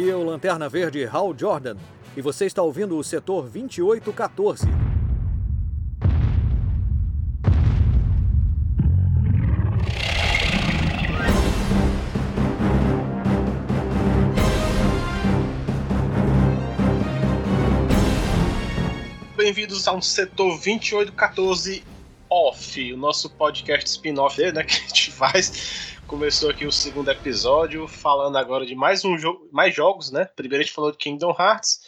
Aqui é o Lanterna Verde Hal Jordan e você está ouvindo o setor 2814. Bem-vindos ao setor 2814 Off, o nosso podcast spin-off né, que a gente faz. Começou aqui o segundo episódio, falando agora de mais um jogo, mais jogos, né? Primeiro a gente falou de Kingdom Hearts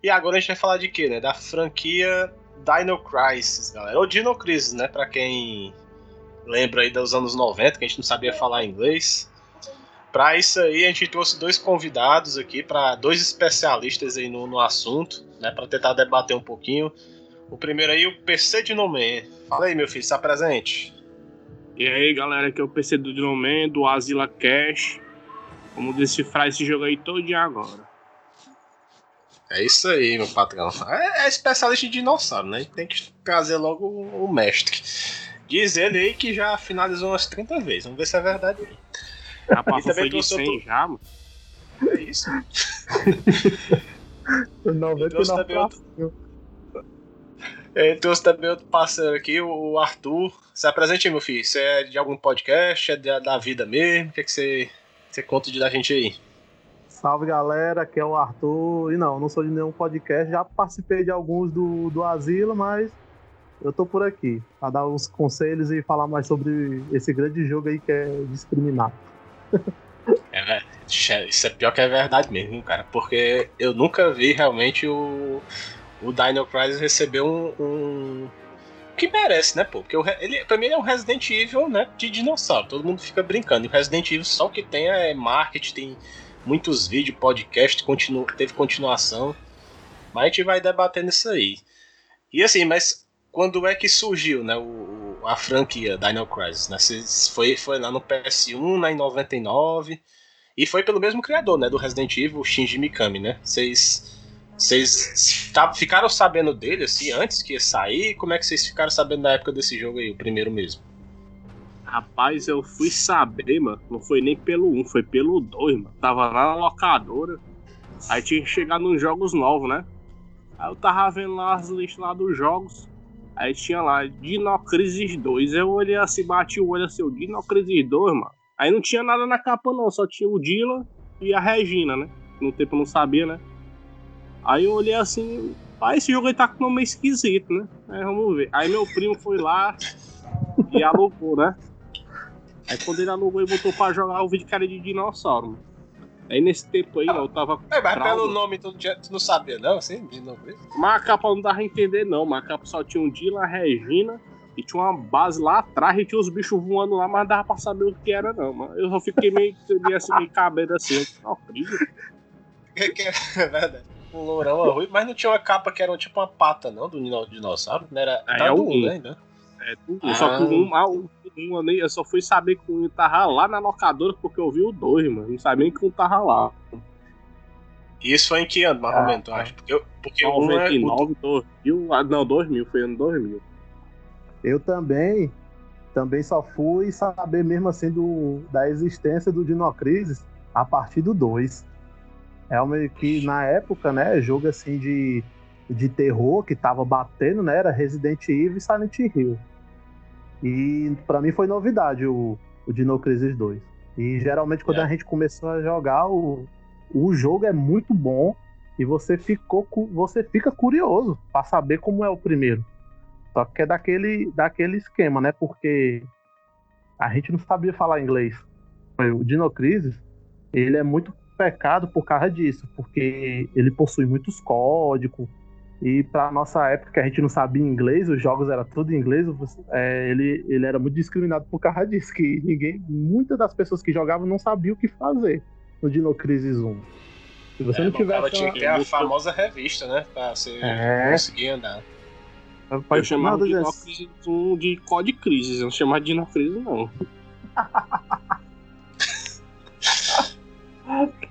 e agora a gente vai falar de quê, né? Da franquia Dino Crisis, galera. Ou Dino Crisis, né? Pra quem lembra aí dos anos 90, que a gente não sabia falar inglês. Para isso aí, a gente trouxe dois convidados aqui, para dois especialistas aí no, no assunto, né, para tentar debater um pouquinho. O primeiro aí, o PC de Nomen. Fala aí, meu filho, está presente? E aí, galera, aqui é o PC do Dinoman, do Azila Cash. Vamos decifrar esse jogo aí todo agora. É isso aí, meu patrão. É, é especialista em dinossauro, né? Tem que trazer logo o, o mestre. Diz ele aí que já finalizou umas 30 vezes. Vamos ver se é verdade. Rapaz, foi de 100 outro... já, mano. É isso. 99 outro... Ele trouxe também outro parceiro aqui, o Arthur. Se apresente aí, meu filho. Você é de algum podcast? É da vida mesmo? O que, é que você, você conta de da gente aí? Salve galera, aqui é o Arthur. E não, não sou de nenhum podcast. Já participei de alguns do, do Asilo, mas eu tô por aqui para dar uns conselhos e falar mais sobre esse grande jogo aí que é discriminar. É, isso é pior que é verdade mesmo, cara. Porque eu nunca vi realmente o, o Dino Crisis receber um, um que merece, né, pô? Porque ele, pra mim ele é um Resident Evil, né, de dinossauro. Todo mundo fica brincando. E o Resident Evil só que tem é marketing, tem muitos vídeos, podcast, continu, teve continuação. Mas a gente vai debatendo isso aí. E assim, mas quando é que surgiu, né, o, a franquia Dino Crisis, né? Foi, foi lá no PS1, né, em 99, e foi pelo mesmo criador, né, do Resident Evil, Shinji Mikami, né? Vocês vocês tá, ficaram sabendo dele assim antes que ia sair? Como é que vocês ficaram sabendo da época desse jogo aí, o primeiro mesmo? Rapaz, eu fui saber, mano. Não foi nem pelo 1, foi pelo 2, mano. Tava lá na locadora. Aí tinha que chegar nos jogos novos, né? Aí eu tava vendo lá as listas lá dos jogos. Aí tinha lá Dinocrisis 2. Eu olhei assim, bati o olho assim, o Dinocrisis 2, mano. Aí não tinha nada na capa não, só tinha o Dylan e a Regina, né? No tempo eu não sabia, né? Aí eu olhei assim, ah, esse jogo aí tá com um nome esquisito, né? Aí vamos ver. Aí meu primo foi lá e alugou, né? Aí quando ele alugou e botou pra jogar, o vídeo cara de dinossauro, mano. Aí nesse tempo aí, ah, eu tava. É, mas pelo nome tu, tu, não sabia, não, assim? De novo Mas a capa não dava a entender, não. Mas a capa só tinha um Dylan, a Regina, e tinha uma base lá atrás e tinha os bichos voando lá, mas dava pra saber o que era, não. Mano. Eu só fiquei meio, meio assim, meio cabendo assim. Ó, frio. É, é verdade um lourão ruim, mas não tinha uma capa que era tipo uma pata, não, do dinossauro? Não era. É, tá é do 1, né? né? É, do ah. Só que o 1, ah, um, um, eu só fui saber que o 1 tava lá na locadora porque eu vi o 2, mano. Não sabia nem que o 1 tava lá. Isso foi em que ano, mais ou menos, eu acho? Porque, porque 99, é... 2000, não, 2000, foi ano 2000. Eu também, também só fui saber mesmo assim do, da existência do Dinocrisis a partir do 2. É que na época, né, jogo assim de, de terror que tava batendo, né, era Resident Evil e Silent Hill. E para mim foi novidade o, o Dino Crisis 2. E geralmente quando é. a gente começou a jogar, o, o jogo é muito bom e você ficou você fica curioso para saber como é o primeiro. Só que é daquele, daquele esquema, né? Porque a gente não sabia falar inglês. O Dino Crisis, ele é muito pecado por causa disso, porque ele possui muitos códigos. E para nossa época, que a gente não sabia inglês, os jogos eram tudo em inglês, é, ele, ele era muito discriminado por causa disso, que ninguém, muitas das pessoas que jogavam não sabiam o que fazer no Dino Crisis 1. Se você é, não tivesse. tinha que ter a famosa revista, né? Pra você é. conseguir andar. Eu chamava de Dino Crisis 1 de Code Crisis, eu não chamava de Dino Crisis, não.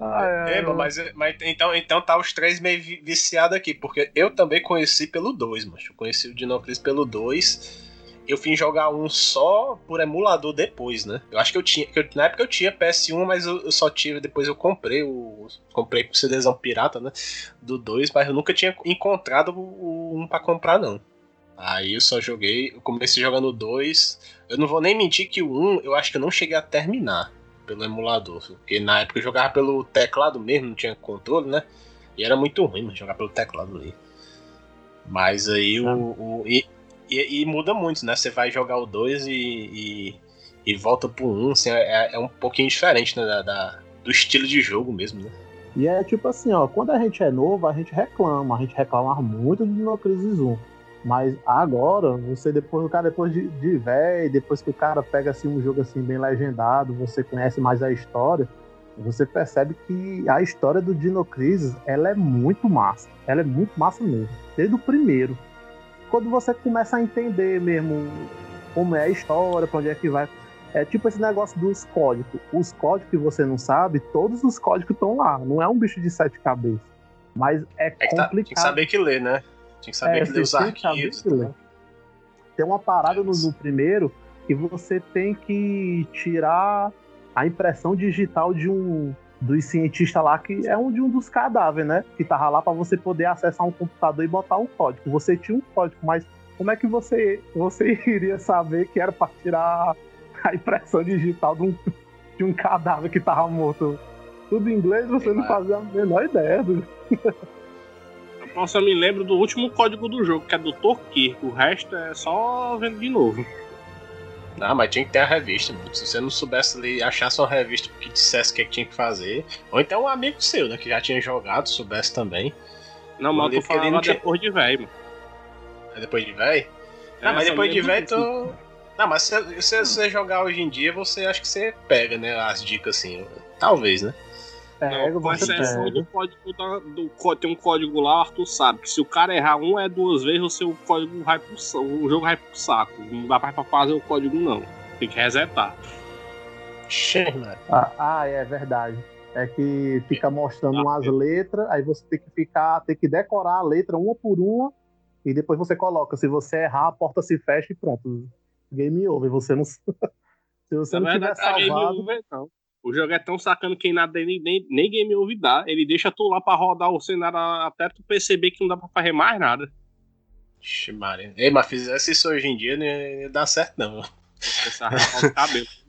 é, mas, mas então, então tá os três meio viciados aqui, porque eu também conheci pelo 2, mas eu conheci o Dinocris pelo 2. eu fui jogar um só por emulador depois, né? Eu acho que eu tinha. Que eu, na época eu tinha PS1, mas eu, eu, só tive. Depois eu comprei o. Comprei com CDzão pirata, né? Do 2, mas eu nunca tinha encontrado o 1 um pra comprar, não. Aí eu só joguei. Eu comecei jogando o 2. Eu não vou nem mentir que o 1 um, eu acho que eu não cheguei a terminar pelo emulador. Porque na época eu jogava pelo teclado mesmo, não tinha controle, né? E era muito ruim jogar pelo teclado ali. Mas aí o. o e, e, e, muda muito, né? Você vai jogar o 2 e, e, e, volta pro 1, um, assim, é, é, um pouquinho diferente né, da, da, do estilo de jogo mesmo, né? E é tipo assim, ó, quando a gente é novo, a gente reclama, a gente reclama muito do Dino Crisis 1. Mas agora, você depois, o cara depois de, de velho, depois que o cara pega assim um jogo assim bem legendado, você conhece mais a história, você percebe que a história do Dino Crisis, ela é muito massa. Ela é muito massa mesmo, desde o primeiro quando você começa a entender mesmo como é a história, para onde é que vai. É tipo esse negócio dos códigos. Os códigos que você não sabe, todos os códigos estão lá. Não é um bicho de sete cabeças. Mas é, é complicado. Tá, tinha que saber que ler, né? Tinha que saber é, que ler os arquivos. Tem uma parada no, no primeiro que você tem que tirar a impressão digital de um dos cientistas lá, que é um de um dos cadáveres, né? Que tava lá para você poder acessar um computador e botar um código. Você tinha um código, mas como é que você, você iria saber que era para tirar a impressão digital de um, de um cadáver que tava morto? Tudo em inglês, você não fazia a menor ideia. Do... Eu só me lembro do último código do jogo, que é do Torquir. O resto é só vendo de novo. Não, mas tinha que ter a revista. Se você não soubesse ali, achasse uma revista que dissesse o que, é que tinha que fazer. Ou então um amigo seu, né? Que já tinha jogado, soubesse também. Não, mas eu tô falando tinha... depois de velho, mano. É depois de velho? É, não, mas depois de velho tu. Não, mas se, se, você jogar hoje em dia, você acha que você pega, né? As dicas assim. Talvez, né? Pega, não, com exceção do código da, do, tem um código lá, o Arthur sabe que se o cara errar um é duas vezes, o seu código vai pro o jogo vai pro saco. Não dá pra fazer o código não. Tem que resetar. Ah, ah, é verdade. É que fica mostrando umas letras, aí você tem que ficar, tem que decorar a letra uma por uma, e depois você coloca. Se você errar, a porta se fecha e pronto. Game over. Você não. se você não tiver salvado. Game over, não. O jogo é tão sacano que nada nem, nem, nem game dá. Ele deixa tu lá pra rodar o cenário até tu perceber que não dá pra fazer mais nada. Ixi, Maria. Ei, mas fizesse isso hoje em dia não ia dar certo, não. Cabelo.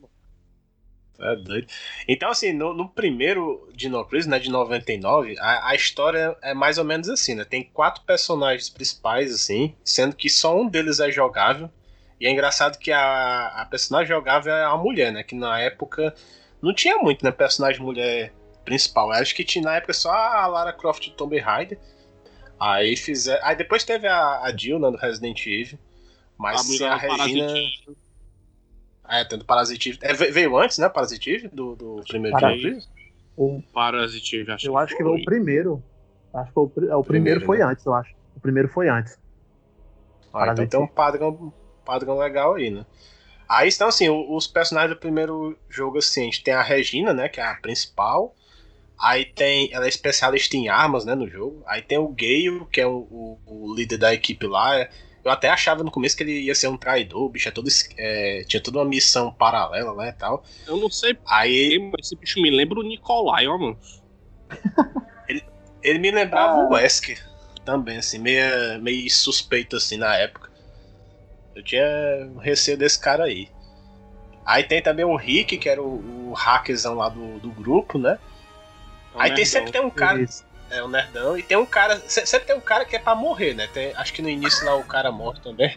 É doido. Então, assim, no, no primeiro Dino Crisis, né, de 99, a, a história é mais ou menos assim, né? Tem quatro personagens principais, assim, sendo que só um deles é jogável. E é engraçado que a, a personagem jogável é a mulher, né? Que na época não tinha muito, né? Personagem mulher principal. Eu acho que tinha na época só a Lara Croft e Tomb Raider. Aí fizer, aí depois teve a, a Jill, né, do Resident Evil. Mas a, a Regina. É, tendo Parasitive. É, veio antes, né? Parasitive do, do primeiro Parasitive? O Parasitive, acho Eu acho que foi o primeiro. Acho que foi o, o primeiro, primeiro foi né? antes, eu acho. O primeiro foi antes. Ah, então tem um padrão, padrão legal aí, né? Aí estão assim, os personagens do primeiro jogo, assim, a gente tem a Regina, né, que é a principal. Aí tem. Ela é especialista em armas, né, no jogo. Aí tem o Gale, que é o, o, o líder da equipe lá. Eu até achava no começo que ele ia ser um traidor, o bicho é todo, é, tinha toda uma missão paralela, né, e tal. Eu não sei Aí esse bicho me lembra o Nikolai, ó, mano. ele, ele me lembrava ah. o Wesker também, assim, meio, meio suspeito, assim, na época. Eu tinha receio desse cara aí. Aí tem também o Rick, que era o, o hackerzão lá do, do grupo, né? É aí nerdão, tem, sempre tem um cara. É, o um nerdão. E tem um cara. Sempre tem um cara que é pra morrer, né? Tem, acho que no início lá o cara morre também.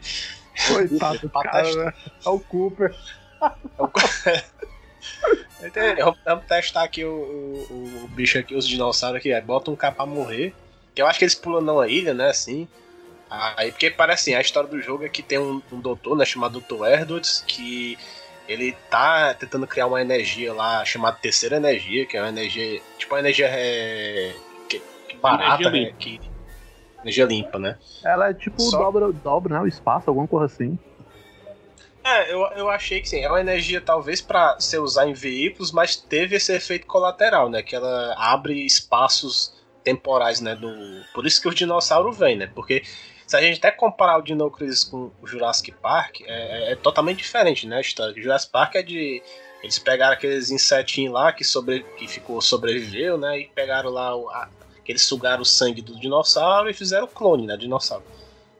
Coitado do cara, né? É o Cooper. É o... Vamos testar aqui o, o, o, bicho aqui, os dinossauros aqui. Aí bota um cara pra morrer. Que eu acho que eles pulam numa ilha, né? Assim. Aí, porque parece assim, a história do jogo é que tem um, um doutor, né, chamado Dr. Erdots, que ele tá tentando criar uma energia lá chamada terceira energia, que é uma energia, tipo uma energia é, que, que barata, energia né, que, energia limpa, né? Ela é tipo Só... dobra, dobra, né, o espaço, alguma coisa assim. É, eu, eu achei que sim, é uma energia talvez para ser usar em veículos, mas teve esse efeito colateral, né, que ela abre espaços temporais, né, do... por isso que o dinossauro vem, né, porque se a gente até comparar o Dino Crisis com o Jurassic Park, é, é, é totalmente diferente, né? O Jurassic Park é de. Eles pegaram aqueles insetinhos lá que, sobre, que ficou, sobreviveu, né? E pegaram lá o, a, que eles sugaram o sangue do dinossauro e fizeram o clone, né? Dinossauro.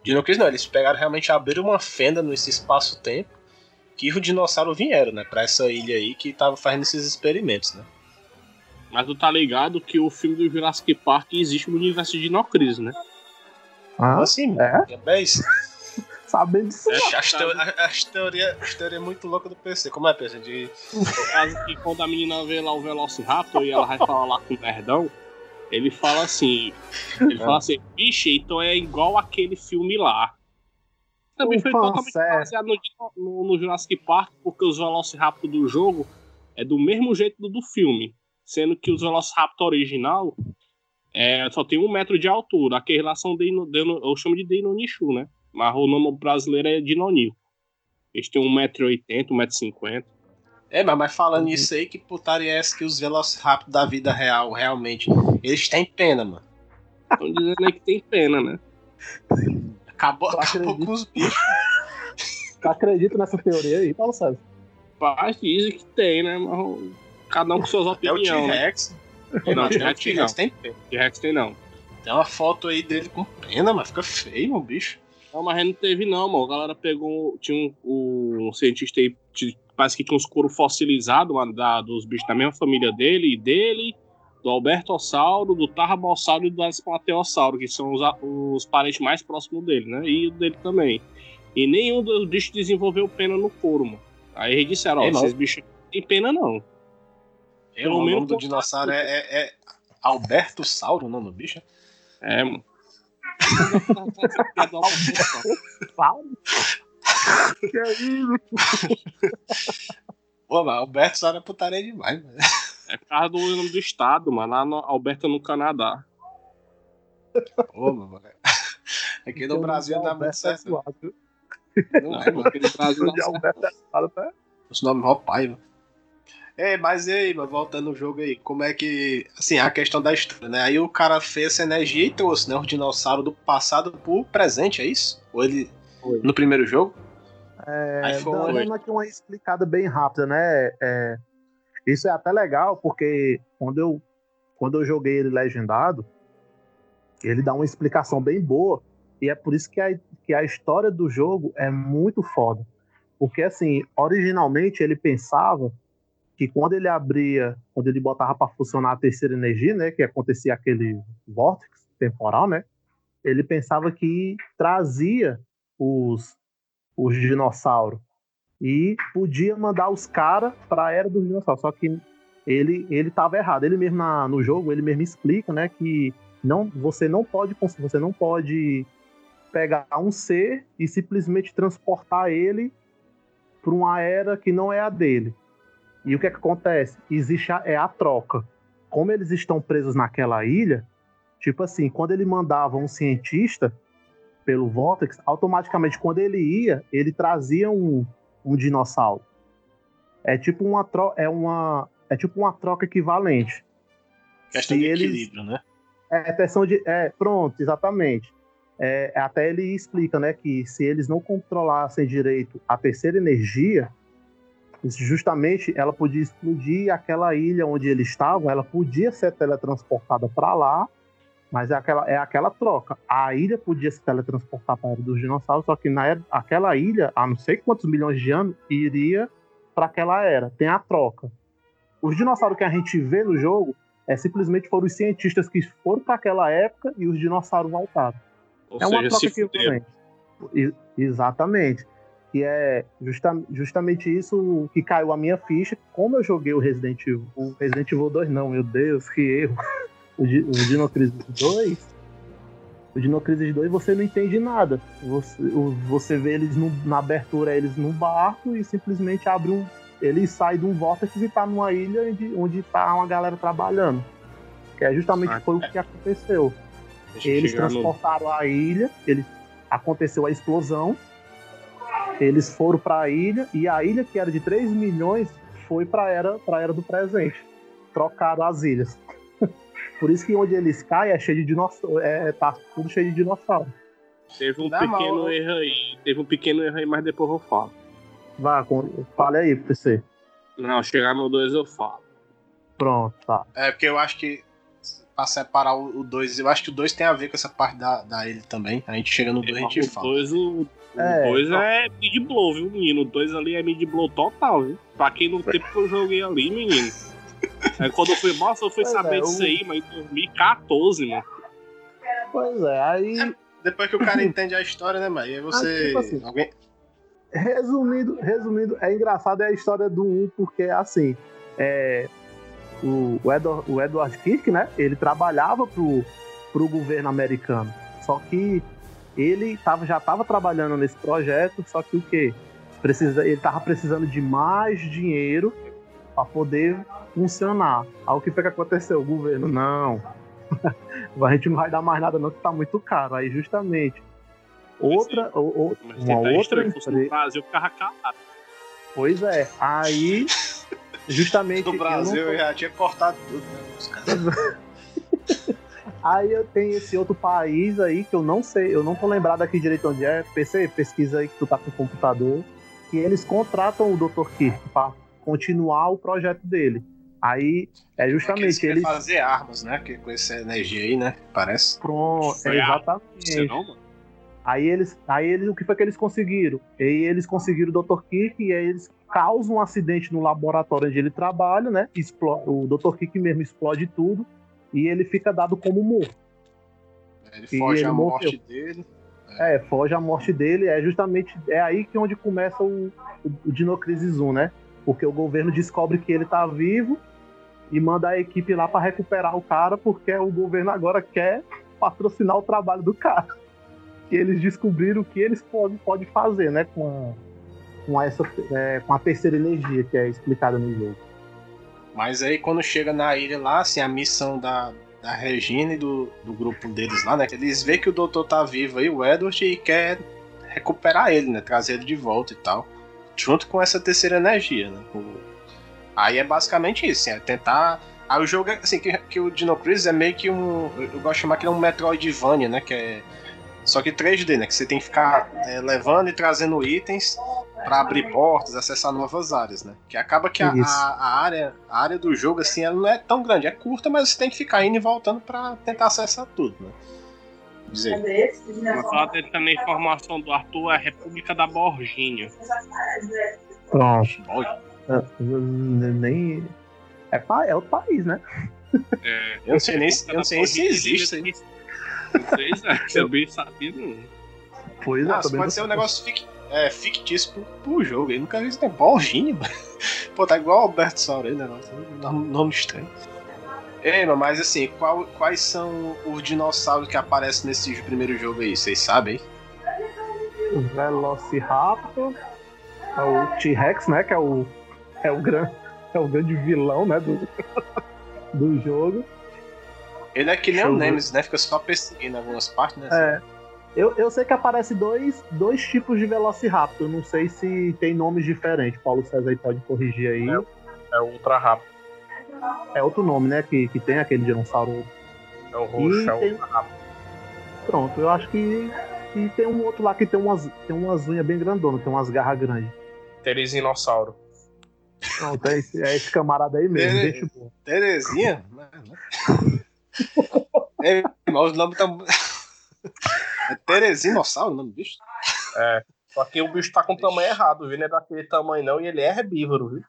Dino Crisis não, eles pegaram realmente abriram uma fenda nesse espaço-tempo que o dinossauro vieram, né? Pra essa ilha aí que tava fazendo esses experimentos, né? Mas tu tá ligado que o filme do Jurassic Park existe no universo de Dinocris, né? Ah, assim, é? é isso. Sabendo disso. É, As, teo as teorias as teoria muito louca do PC. Como é, PC? De... Caso que quando a menina vê lá o Velociraptor e ela vai falar lá com o nerdão, ele fala assim. Ele fala assim, bicho, então é igual aquele filme lá. Também foi totalmente baseado no, no, no Jurassic Park, porque os Velociraptor do jogo é do mesmo jeito do, do filme. Sendo que os Velociraptor original é, só tem um metro de altura. Aqueles lá são Dino, Dino, eu chamo de Deinonychus, né? Mas o nome brasileiro é Dinonil. Eles têm 1,80m, 1,50m. É, mas, falando isso aí, que putaria é essa que os Velociraptor da vida real, realmente, eles têm pena, mano. Estão dizendo aí que tem pena, né? Acabou, acabou acredito. com os bichos. Tu acredita nessa teoria aí, Paulo César? Paz dizem que tem, né? Mas cada um com suas É o opiniões. né? T-Rex. Não, T-Rex tem não. T-Rex tem não. Tem uma foto aí dele com pena, mas fica feio, mano, bicho. Não, mas não teve não, mano. A galera pegou. Tinha um, um cientista aí, que parece que tinha uns couro fossilizados mano, da, dos bichos da mesma família dele, e dele, do Albertossauro, do Tarrabossauro e do Asplateossauro, que são os, os parentes mais próximos dele, né? E o dele também. E nenhum dos bichos desenvolveu pena no couro, mano. Aí eles disseram, ó, Ei, esses bichos não tem pena não. É, Pelo o menos nome do dinossauro é, é, é Alberto Sauro, o nome do bicho? É, mano. Paulo? que é isso? Pô, mas Alberto Sauro é putaria demais, mano. É por causa do nome do estado, mano. Lá no Alberta, no Canadá. Pô, mano. Aqui no Brasil dá muito certo. não. É, mano. aqui no Brasil é foda, tá? Os nomes mó pai, mano. É, mas e aí, voltando no jogo aí, como é que. Assim, a questão da história, né? Aí o cara fez essa energia e trouxe, né? O dinossauro do passado pro presente, é isso? Ou ele. Foi. No primeiro jogo? É, Aí foi dando longe. aqui uma explicada bem rápida, né? É, isso é até legal, porque quando eu, quando eu joguei ele legendado, ele dá uma explicação bem boa, e é por isso que a, que a história do jogo é muito foda. Porque, assim, originalmente ele pensava que quando ele abria, quando ele botava para funcionar a terceira energia, né? Que acontecia aquele vórtice temporal, né? Ele pensava que trazia os, os dinossauros e podia mandar os caras para a era dos dinossauros. Só que ele ele estava errado. Ele mesmo na- no jogo ele mesmo explica, né, que não você não pode você não pode pegar um ser e simplesmente transportar ele para uma era que não é a dele. E o que, é que acontece? Existe a, é a troca. Como eles estão presos naquela ilha, tipo assim, quando ele mandava um cientista pelo Vortex, automaticamente quando ele ia, ele trazia um, um dinossauro. É tipo uma troca, é uma é tipo uma troca equivalente. Questão Se de eles- equilíbrio, né? É questão de é pronto, exatamente. É, até ele explica, né, que se eles não controlassem direito a terceira energia, justamente ela podia explodir aquela ilha onde eles estavam, ela podia ser teletransportada para lá, mas é aquela, é aquela troca. A ilha podia se teletransportar para a era dos dinossauros, só que na era, aquela ilha, há não sei quantos milhões de anos, iria para aquela era. Tem a troca. Os dinossauros que a gente vê no jogo é simplesmente foram os cientistas que foram para aquela época e os dinossauros voltaram. Ou é uma seja, troca se fuderam. equivalente. E- Exatamente. E é justa- justamente isso que caiu a minha ficha. Como eu joguei o Resident Evil, o Resident Evil 2, não, meu Deus, que erro. O, Di- o Dino Crisis 2, o Dino Crisis 2 você não entende nada. Você, você vê eles no- na abertura, eles num barco e simplesmente abre um. Ele sai de um vórtice e tá numa ilha onde, onde tá uma galera trabalhando. Que é justamente Ah, foi o que aconteceu. Eles chegar no- transportaram a ilha, ele, aconteceu a explosão, eles foram para a ilha, e a ilha, que era de 3 milhões, foi para a era, pra era do presente. Trocaram as ilhas. Por isso que onde eles caem é cheio de dinossauro, é, tá tudo cheio de dinossauro. Teve um Dá pequeno mal. erro aí. Teve um pequeno erro aí, mas depois eu falo. Vá, com- fale aí, PC. Não, chegar no 2 eu falo. Pronto, tá. É, porque eu acho que pra separar o 2, eu acho que o 2 tem a ver com essa parte da, da ele também. A gente chega no 2 a gente o fala. 2 o, É, 2 então. é mid blow, viu, menino? O 2 ali é mid blow total, viu? Pra quem no tempo que eu joguei ali, menino. Aí quando eu fui, nossa, eu fui Pois saber é, disso o- aí, mas em 2014, mano. Pois é, aí, Depois que o cara entende a história, né, mano? E aí você. tipo assim. Alguém... resumindo, resumindo, é engraçado é a história do 1, porque assim, é, o, o, Edward, o Edward Kirk, né, ele trabalhava pro, pro governo americano, só que ele tava, já estava trabalhando nesse projeto, só que o quê? Precisa, ele tava precisando de mais dinheiro para poder funcionar. Aí o que foi que aconteceu? O governo, não, a gente não vai dar mais nada não, que tá muito caro. Aí justamente, outra, o- o- Mas uma outra empresa... Brasil, ficava calado. Pois é, aí justamente Do Brasil não eu tô- já tinha cortado tudo, né? Os caras. aí eu tenho esse outro país aí que eu não sei, eu não tô lembrado aqui direito onde é. PC, pesquisa aí que tu tá com o computador, que eles contratam o Dr. Kirk para continuar o projeto dele. Aí é Que eles justamente queriam eles fazer armas, né? Que, com essa energia aí, né? Parece. pronto, é exatamente. Você não, mano? Aí eles, aí eles, o que foi que eles conseguiram? E aí eles conseguiram o Dr. Kirk e aí eles causam um acidente no laboratório onde ele trabalha, né? Explo- o Dr. Kirk mesmo explode tudo e ele fica dado como morto. Ele E foge ele a morte dele. É, foge a morte dele, é justamente é aí que onde começa o, o, o Dinocrisis 1, né? Porque o governo descobre que ele tá vivo e manda a equipe lá para recuperar o cara, porque o governo agora quer patrocinar o trabalho do cara. Que eles descobriram o que eles podem pode fazer, né? Com com, essa, é, com a terceira energia que é explicada no jogo. Mas aí quando chega na ilha lá, assim, a missão da, da Regina e do, do grupo deles lá, né? Eles veem que o doutor tá vivo aí, o Edward, e quer recuperar ele, né? Trazer ele de volta e tal. Junto com essa terceira energia, né? Aí é basicamente isso, assim, é tentar. Aí o jogo é assim, que, que o Dino Crisis é meio que um. Eu gosto de chamar que é um Metroidvania, né? Que é. Só que 3D, né? Que você tem que ficar é, levando e trazendo itens para abrir portas, acessar novas áreas, né? Que acaba que a, a- a área, a área do jogo, assim, ela não é tão grande, é curta, mas você tem que ficar indo e voltando para tentar acessar tudo, né? Dizer. Mas só tentando a informação do Arthur, é a República da Borginha. Pronto. Olha, Nem. É, pa- é outro país, né? É, Eu não sei nem, se- eu não sei nem se existe se é, eu bem sabia, não. Pois Ah, é, pode ser um negócio fic- é, fictício pro, pro jogo. Eu nunca vi isso. Mano. Pô, tá igual o Alberto Saura aí, negócio. Nome, nome estranho. Ei, mano, mas assim, qual- quais são os dinossauros que aparecem nesse primeiro jogo aí? Vocês sabem? o Velociraptor, é o T-Rex, né? Que é o, é o, gran, é o grande vilão, né? Do, do jogo. Ele é que nem o eu. Nemesis, né? Fica só perseguindo algumas partes, né? É, eu, eu sei que aparece dois, dois tipos de Velociraptor. Não sei se tem nomes diferentes. Paulo César aí pode corrigir aí. É o Ultra Rápido. É outro nome, né? Que, que tem aquele dinossauro. É o roxo, é é o Ultra Pronto, eu acho que. E tem um outro lá que tem umas, tem umas unhas bem grandonas, tem umas garras grandes. Teresinossauro. Pronto, é esse, é esse camarada aí mesmo, Ele- deixa bom. Terezinha? é, mas o nome tá. É Terezinossauro o nome do bicho? Só que o bicho tá com o tamanho errado, viu? Não é daquele tamanho não, e ele é herbívoro, viu?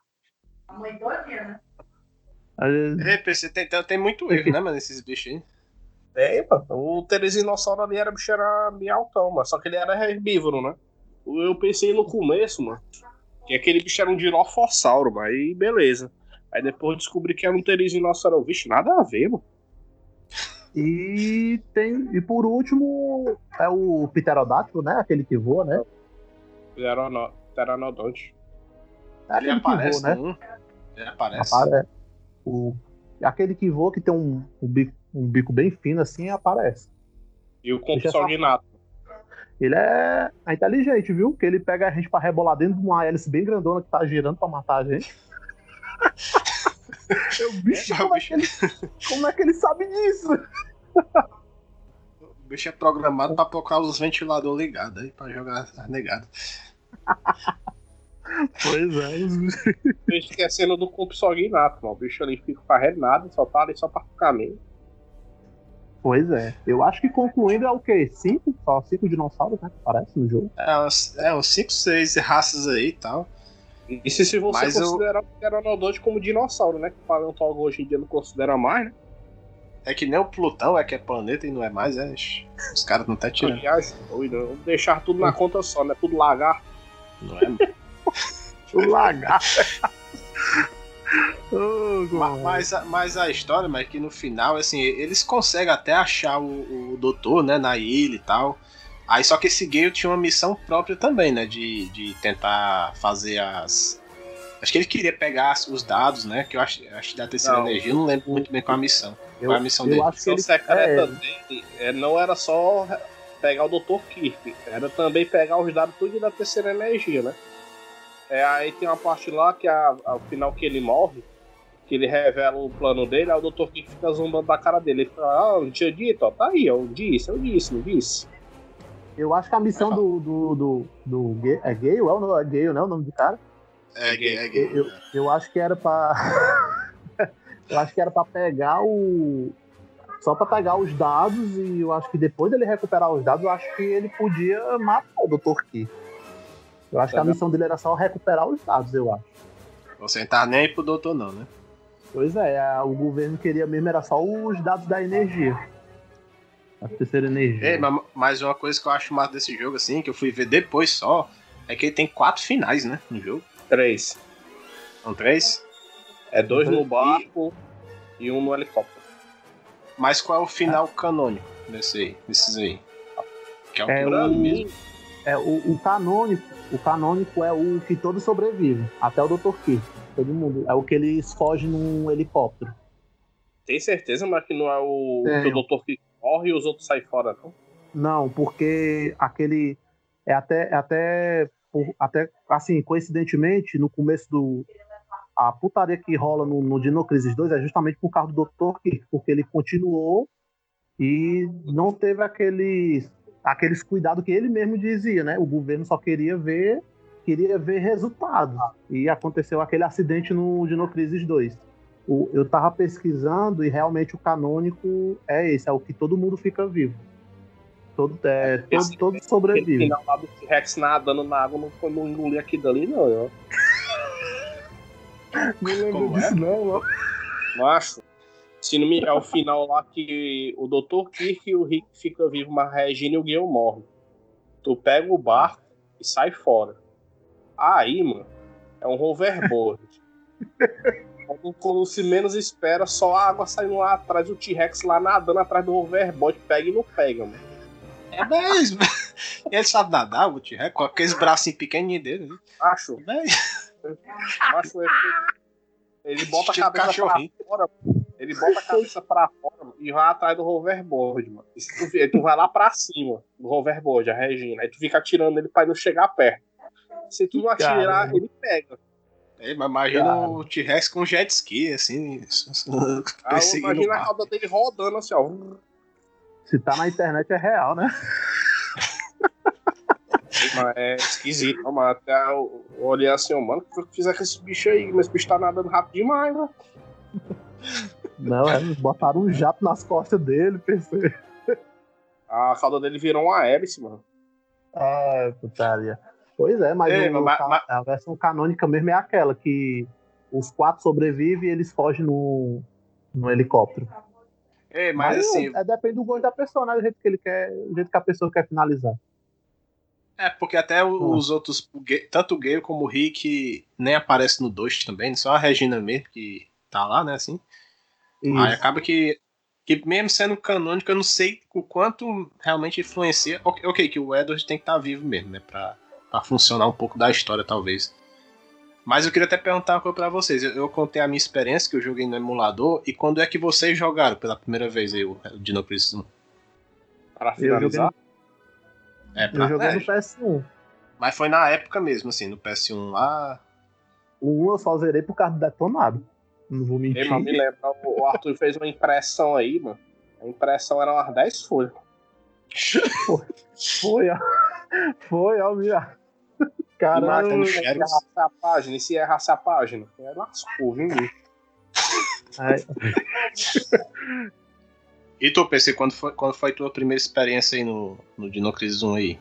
Aí, É, PC, tem, tem, tem muito erro, né, mano, esses bichos aí. É, mano. O Teresinossauro ali era bicho era meio altão, mano. Só que ele era herbívoro, né? Eu pensei no começo, mano, que aquele bicho era um dirofossauro, mas beleza. Aí depois eu descobri que era um Teresinossauro. Vixe, nada a ver, mano. E tem. E por último é o Pterodátilo, né? Aquele que voa, né? Ele era no- Pteranodonte. É Ele aquele que aparece voa, né? um. Ele aparece. Apare- O... Aquele que voa que tem um, um, bico, um bico bem fino assim aparece. E o Compsognato. Ele é, é inteligente, viu? Que ele pega a gente pra rebolar dentro de uma hélice bem grandona que tá girando pra matar a gente. Eu, bicho, É, como, é bicho. que ele, como é que ele sabe disso? O bicho é programado pra colocar os ventiladores ligados aí pra jogar as negadas. Pois é. Tô esquecendo do Compsognato, mano. O bicho ali fica fazendo nada, só tá ali só pra ficar mesmo. Pois é. Eu acho que concluindo é o quê? Cinco? Só cinco dinossauros, né? que Parece no jogo. É, uns, é, uns 5, 6 raças aí e tal. E se, você Mas eu- considerar o Pteranodonte como dinossauro, né? Que o paleontólogo hoje em dia não considera mais, né? É que nem o Plutão, é que é planeta e não é mais, é. Os caras não tá tirando. Aliás, doido, deixar tudo na conta só, né? Tudo lagarto. Não é, mano. O lagarto. Gomes. Mas, a- mas a história, mas que no final, assim, eles conseguem até achar o, o doutor, né, na ilha e tal. Aí só que esse Gale tinha uma missão própria também, né, de, de tentar fazer as... Acho que ele queria pegar os dados, né, que eu acho, acho que da terceira Não. energia, eu não lembro muito bem qual a missão. eu, qual a missão eu dele? A acho que missão ele secreta é, dele é, não era só pegar o Dr. Kirk, era também pegar os dados tudo da terceira energia, né? É, aí tem uma parte lá que a, ao final que ele morre, que ele revela o plano dele, aí o Dr. Kirk fica zombando da cara dele. Ele fala, ah, não tinha dito, ó, tá aí, eu disse, eu disse, não disse. Eu acho que a missão do. do, do, do Ga- é Gale? É o nome, é Gale, né? O nome do cara? É, é, é, Eu, eu, eu acho que era pra. eu acho que era pra pegar o. Só pra pegar os dados e eu acho que depois dele recuperar os dados, eu acho que ele podia matar o Dr. Key. Eu acho que a Tá. missão dele era só recuperar os dados, eu acho. Você não tá nem aí pro doutor não, né? Pois é, o governo queria mesmo era só os dados da energia. A terceira energia. Ma- mas uma coisa que eu acho massa desse jogo, assim, que eu fui ver depois só, é que ele tem quatro finais, né, no jogo. Três. São três? É dois no barco e um no helicóptero. Mas qual é o final canônico desse aí, desses aí? Que é o É que o- eu mesmo. É, o, o canônico, o canônico é o que todos sobrevivem, até o Dr. Key. Todo mundo. É o que eles fogem num helicóptero. Tem certeza, mas que não é o o Dr. Kirk morre e os outros saem fora, não? Não, porque aquele. É até. É até, até assim, coincidentemente, no começo do. A putaria que rola no, no Dino Crisis 2 é justamente por causa do Dr. Kirk, porque ele continuou e não teve aqueles, aqueles cuidados que ele mesmo dizia, né? O governo só queria ver queria ver resultados. E aconteceu aquele acidente no Dino Crisis 2. O- eu tava pesquisando e realmente o canônico é esse, é o que todo mundo fica vivo. Todo, é, todo, Esse- todo Aquele sobrevive. final lá do T-Rex nadando na água não foi não engolir aqui dali, não, eu. Não lembro Como disso, é? não, ó. Macho. Se não me... É o final lá que o Dr. Kirk e o Rick ficam vivos, mas a Regina e o Gale morrem. Tu pega o barco e sai fora. Aí, mano, é um hoverboard. Quando, quando se menos espera, só a água saindo lá atrás, o T-Rex lá nadando atrás do hoverboard, pega e não pega, mano. É mesmo. Ele sabe nadar, o T-Rex, com aqueles bracinhos pequenininhos dele. né? Acho, Véi, acho ele, ele bota a cabeça pra fora, ele bota a cabeça pra fora e vai atrás do hoverboard, mano. E se tu, tu vai lá pra cima do hoverboard, a Regina, aí tu fica atirando ele pra não chegar perto. Se tu não atirar, Caramba. ele pega. É, mas imagina Cara. o T-Rex com jet ski, assim, o imagina a cauda dele rodando assim, ó. Se tá na internet é real, né? Mas é esquisito, mas até eu eu olhei assim, ó, mano, o que foi que fizer com esse bicho aí? Mas esse bicho tá nadando rápido demais, né? Não, é, botaram um jato nas costas dele, pensei. A cauda dele virou uma hélice, mano. Ah, putaria. Pois é, mas, É, o- mas- ca- mas- a versão canônica mesmo é aquela que os quatro sobrevivem e eles fogem no, no helicóptero. É, mas assim, é, depende do gosto da pessoa, né? Do jeito que ele quer, do jeito que a pessoa quer finalizar. é porque até o- os outros, o tanto o Gale como o Rick nem aparece no 2 também, só a Regina mesmo que tá lá, né, assim. Isso. Aí acaba que, que mesmo sendo canônico, eu não sei o quanto realmente influencia. Ok, ok, que o Edward tem que estar vivo mesmo, né? Pra, pra funcionar um pouco da história, talvez. Mas eu queria até perguntar uma coisa pra vocês. Eu, eu contei a minha experiência que eu joguei no emulador. E quando é que vocês jogaram pela primeira vez aí o Dino Crisis 1? Para Eu joguei, finalizar. no, É, eu pra, joguei é, no PS1. Mas foi na época mesmo, assim, no PS1 lá. O 1 eu só zerei por causa do detonado. Não vou mentir. Mas me lembra, o Arthur fez uma impressão aí, mano. A impressão era umas 10 folhas. Foi, foi, ó. Foi, ó, minha. Caramba. Mata no chat. Errasse a página. E se errasse a página? É lascou, viu? E tu, PC, quando foi, quando foi tua primeira experiência aí no, no Dino Crisis 1 aí?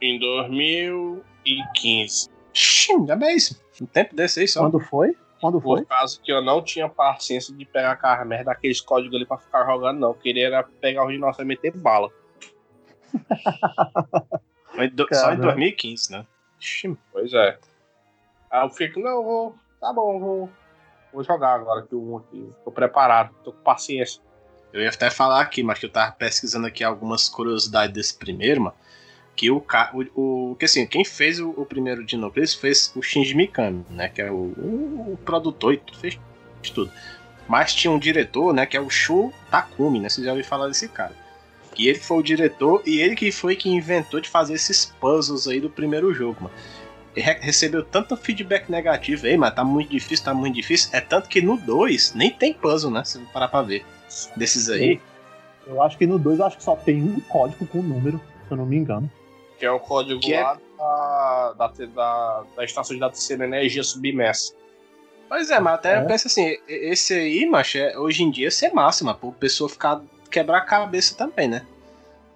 Em 2015. Xiii, já bem isso. Um tempo desse aí só. Quando foi? Quando foi? Por causa que eu não tinha paciência de pegar aquela merda daqueles códigos ali pra ficar jogando, não. Eu queria era pegar o dinossauro e meter bala. Foi do- só em Caramba. 2015, né? Pois é. Aí eu fico, não, vou. Tá bom, vou. Vou jogar agora o 1 aqui. Tô preparado, tô com paciência. Eu ia até falar aqui, mas que eu tava pesquisando aqui algumas curiosidades desse primeiro, mano. Que o o, o que assim, quem fez o, o primeiro Dino Crisis fez o Shinji Mikami, né, que é o, o, o produtor e tudo, fez tudo. Mas tinha um diretor, né, que é o Shu Takumi, né? Vocês já ouviram falar desse cara. E ele foi o diretor e ele que foi que inventou de fazer esses puzzles aí do primeiro jogo, mano. Ele re- recebeu tanto feedback negativo aí, mas tá muito difícil, tá muito difícil. É tanto que no 2 nem tem puzzle, né? Se parar pra ver. Desses aí. Eu acho que no 2 eu acho que só tem um código com número, se eu não me engano. Que é o código Que é- lá da, da, da, da estação de data de energia submersa. Pois é, mas até É. pensa assim, esse aí, macho, é, hoje em dia ia ser massa, mas pra pessoa ficar quebrar a cabeça também, né?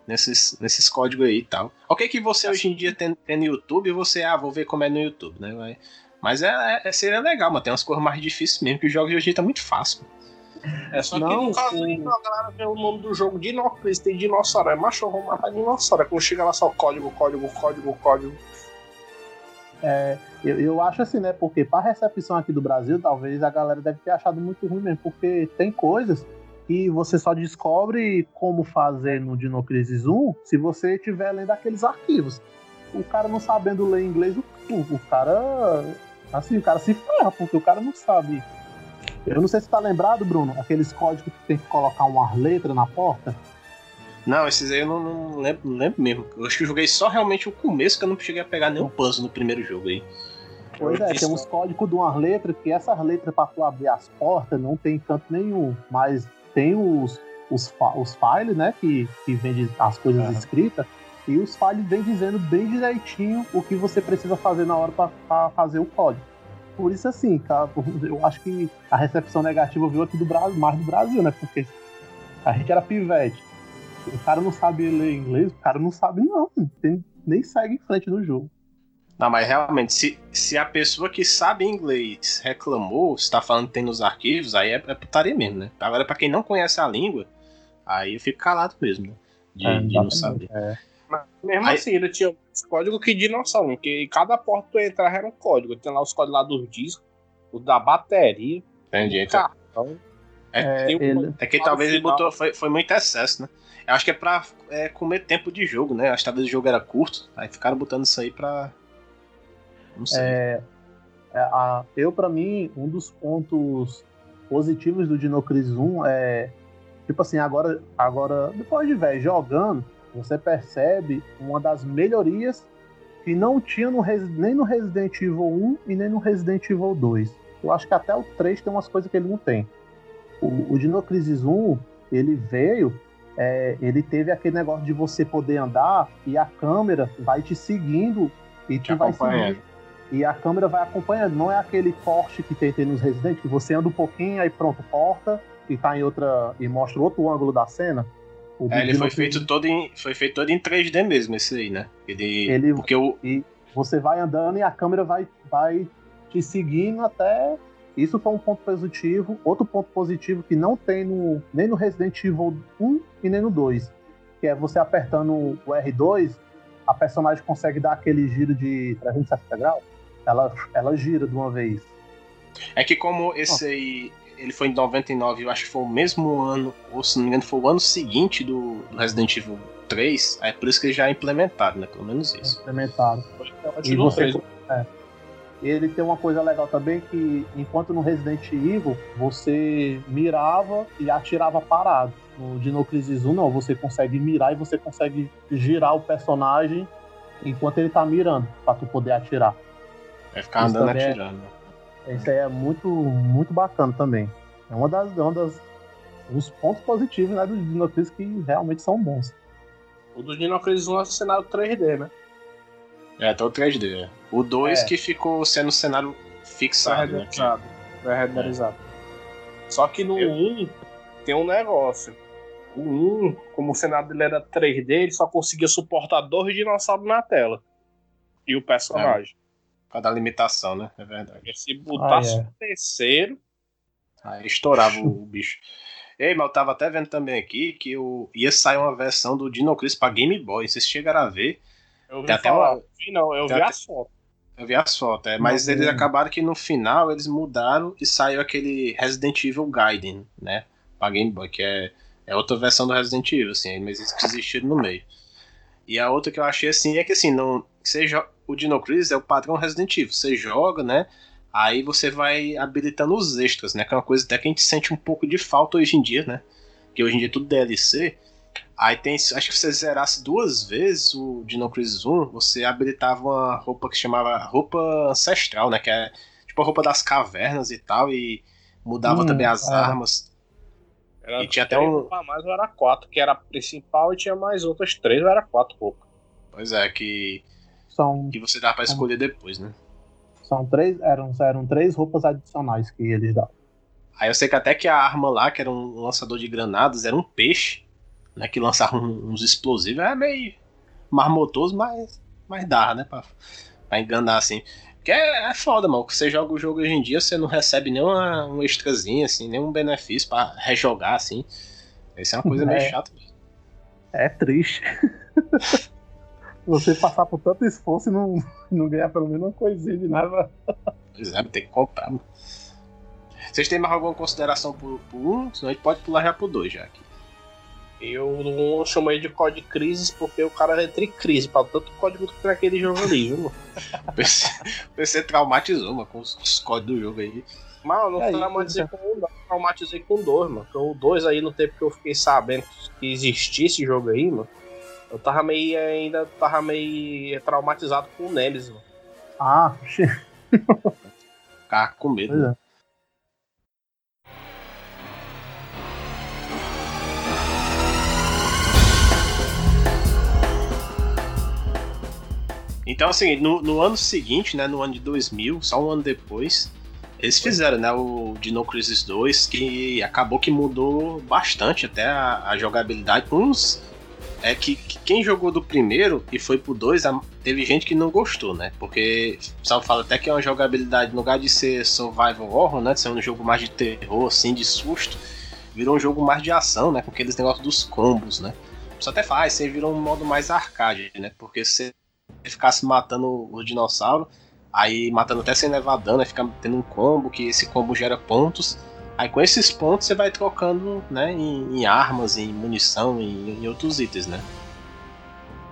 Nesses, nesses códigos aí e tal. Ok que você hoje em dia tem, tem no YouTube, você, ah, vou ver como é no YouTube, né? Vai- Mas é, é- seria legal, mas tem umas coisas mais difíceis mesmo, que os jogos de hoje em dia tá muito fácil. É só que Não, no caso aí, o- a galera vê o nome do jogo Dinocris, tem dinossauro. É macho, eu vou matar dinossauro. Aí Quando chega lá só código, código, código, código. É, eu, eu acho assim, né? Porque para recepção aqui do Brasil, talvez a galera deve ter achado muito ruim mesmo, porque tem coisas que você só descobre como fazer no Dino Crisis 1 se você estiver lendo aqueles arquivos. O cara não sabendo ler inglês, o, o cara. Assim, o cara se ferra, porque o cara não sabe. Eu não sei se tá lembrado, Bruno, aqueles códigos que tem que colocar uma letra na porta. Não, esses aí eu não, não lembro, não lembro mesmo. Eu acho que eu joguei só realmente o começo, que eu não cheguei a pegar nenhum puzzle no primeiro jogo aí. Pois é, tem uns códigos de umas letras que essas letras para tu abrir as portas não tem canto nenhum, mas tem os, os, os files, né, que, que vem de- as coisas Aham. escritas, e os files vem dizendo bem direitinho o que você precisa fazer na hora para fazer o código. Por isso, assim, cara, eu acho que a recepção negativa veio aqui do Brasil, mais do Brasil, né, porque a gente era pivete. O cara não sabe ler inglês, o cara não sabe, não. Tem- nem segue em frente no jogo. Não, mas realmente, se, se a pessoa que sabe inglês reclamou, se tá falando que tem nos arquivos, aí é, é putaria mesmo, né? Agora, pra quem não conhece a língua, aí eu fico calado mesmo, né? De, É, de não saber. é. Mas mesmo Aí- assim, ele tinha mais código que dinossauro, porque cada porta que tu entrar era um código. Tem lá os códigos lá dos discos, o da bateria, Entendi. Então, cartão. É, Tem um- ele- é que talvez ele botou. Foi, foi muito excesso, né? Eu acho que é pra é, comer tempo de jogo, né? Acho que talvez o jogo era curto, aí ficaram botando isso aí pra. Não sei. É, a- eu, pra mim, um dos pontos positivos do Dino Crisis 1 é. Tipo assim, agora, agora depois de velho jogando, você percebe uma das melhorias que não tinha no, nem no Resident Evil 1 e nem no Resident Evil 2. Eu acho que até o 3 tem umas coisas que ele não tem. O, o Dino Crisis 1, ele veio, é, ele teve aquele negócio de você poder andar e a câmera vai te seguindo e tu Te vai acompanhando. seguindo. E a câmera vai acompanhando. Não é aquele corte que tem, tem nos Resident, que você anda um pouquinho, aí pronto, corta e tá em outra. e mostra outro ângulo da cena. É, ele foi feito todo em. Foi feito todo em 3D mesmo, esse aí, né? Ele. Ele- Porque o. Você vai andando e a câmera vai, vai te seguindo até. Isso foi um ponto positivo. Outro ponto positivo que não tem no, nem no Resident Evil 1 e nem no 2. Que é você apertando o R2, a personagem consegue dar aquele giro de 360 graus. Ela, ela gira de uma vez. É que como esse aí. Ele foi em 99, eu acho que foi o mesmo ano, ou se não me engano, foi o ano seguinte do, Resident Evil 3. Aí é por isso que já é implementado, né? Pelo menos isso. Implementado. E Tirou você, é. Ele tem uma coisa legal também que, enquanto no Resident Evil, você mirava e atirava parado. No Dino Crisis 1, não. Você consegue mirar e você consegue girar o personagem enquanto ele tá mirando, pra tu poder atirar. Vai ficar Isso andando é- atirando. Isso aí é muito, muito bacana também. É uma das, uma das os pontos positivos né, do Dino Crisis que realmente são bons. O do Dino Crisis 1 é o cenário 3D, né? É, até o 3D. é. O 2 É. que ficou sendo cenário fixado, né? Pré-renderizado. Pré-renderizado. Só que no Eu- 1 tem um negócio. O 1, como o cenário dele era 3D, ele só conseguia suportar dois dinossauros na tela. E o personagem. Pra dar limitação, né? É verdade. Porque se botasse Ah, é. o terceiro, Aí estourava o, bicho. Ei, mas eu tava até vendo também aqui que o, ia sair uma versão do Dino Crisis pra Game Boy. Vocês chegaram a ver? eu vi até uma- Vi não, eu tem vi até- as fotos. Eu vi as fotos, é. Mas Não, eles não. acabaram que no final eles mudaram e saiu aquele Resident Evil Gaiden, né? Pra Game Boy, que é, é outra versão do Resident Evil, assim, mas eles desistiram no meio. E a outra que eu achei assim é que assim, não, você o Dino Crisis é o padrão Resident Evil. Você joga, né? Aí você vai habilitando os extras, né? Que é uma coisa até que a gente sente um pouco de falta hoje em dia, né? Que hoje em dia é tudo DLC. Aí tem. Acho que se você zerasse duas vezes o Dino Crisis 1, você habilitava uma roupa que chamava roupa ancestral, né? Que é tipo a roupa das cavernas e tal. E mudava Hum, também as é. armas. Era E tinha até um- mais ou era quatro, que era a principal e tinha mais outras três ou era quatro roupas. Pois é, que, São, que você dá pra escolher depois, né? são três, eram, eram três roupas adicionais que eles davam. Aí eu sei que até que a arma lá, que era um lançador de granadas, era um peixe, né? Que lançava uns explosivos. É meio marmotoso, mas, mas dá, né? Pra, pra enganar assim. Porque é, é foda, mano. Você joga o jogo hoje em dia, você não recebe nenhuma um extrazinha, assim, nenhum benefício pra rejogar, assim. Isso é uma coisa meio É. chata. É triste. Você passar por tanto esforço e não, não ganhar pelo menos uma coisinha de nada. Pois é, tem que comprar, mano. Vocês têm mais alguma consideração por, por um? Senão a gente pode pular já pro dois já aqui. Eu não chamei de código Crisis porque o cara entra em crise pra tanto código que tem aquele jogo ali, viu? mano? O PC, PC traumatizou, mano, com os, os códigos do jogo aí. Mas eu não É traumatizei isso, com um, não. Traumatizei com dois, mano. Porque o dois aí, no tempo que eu fiquei sabendo que existia esse jogo aí, mano, eu tava meio ainda tava meio traumatizado com o Nemesis, mano. Ah, Ficar com medo. pois é. Então, assim, no, no ano seguinte, né, no ano de 2000, só um ano depois, eles fizeram, né, o Dino Crisis 2, que acabou que mudou bastante até a, a jogabilidade. Uns é que, que quem jogou do primeiro e foi pro 2, a- teve gente que não gostou, né? Porque o pessoal fala até que é uma jogabilidade, no lugar de ser survival horror, né, de ser um jogo mais de terror, assim, de susto, virou um jogo mais de ação, né, com aqueles negócios dos combos, né? Você até faz, você virou um modo mais arcade, né? Porque você ficasse matando o dinossauro, aí matando até sem levar dano, aí fica tendo um combo, que esse combo gera pontos. Aí com esses pontos você vai trocando né, em, em armas, em munição, em, em outros itens, né?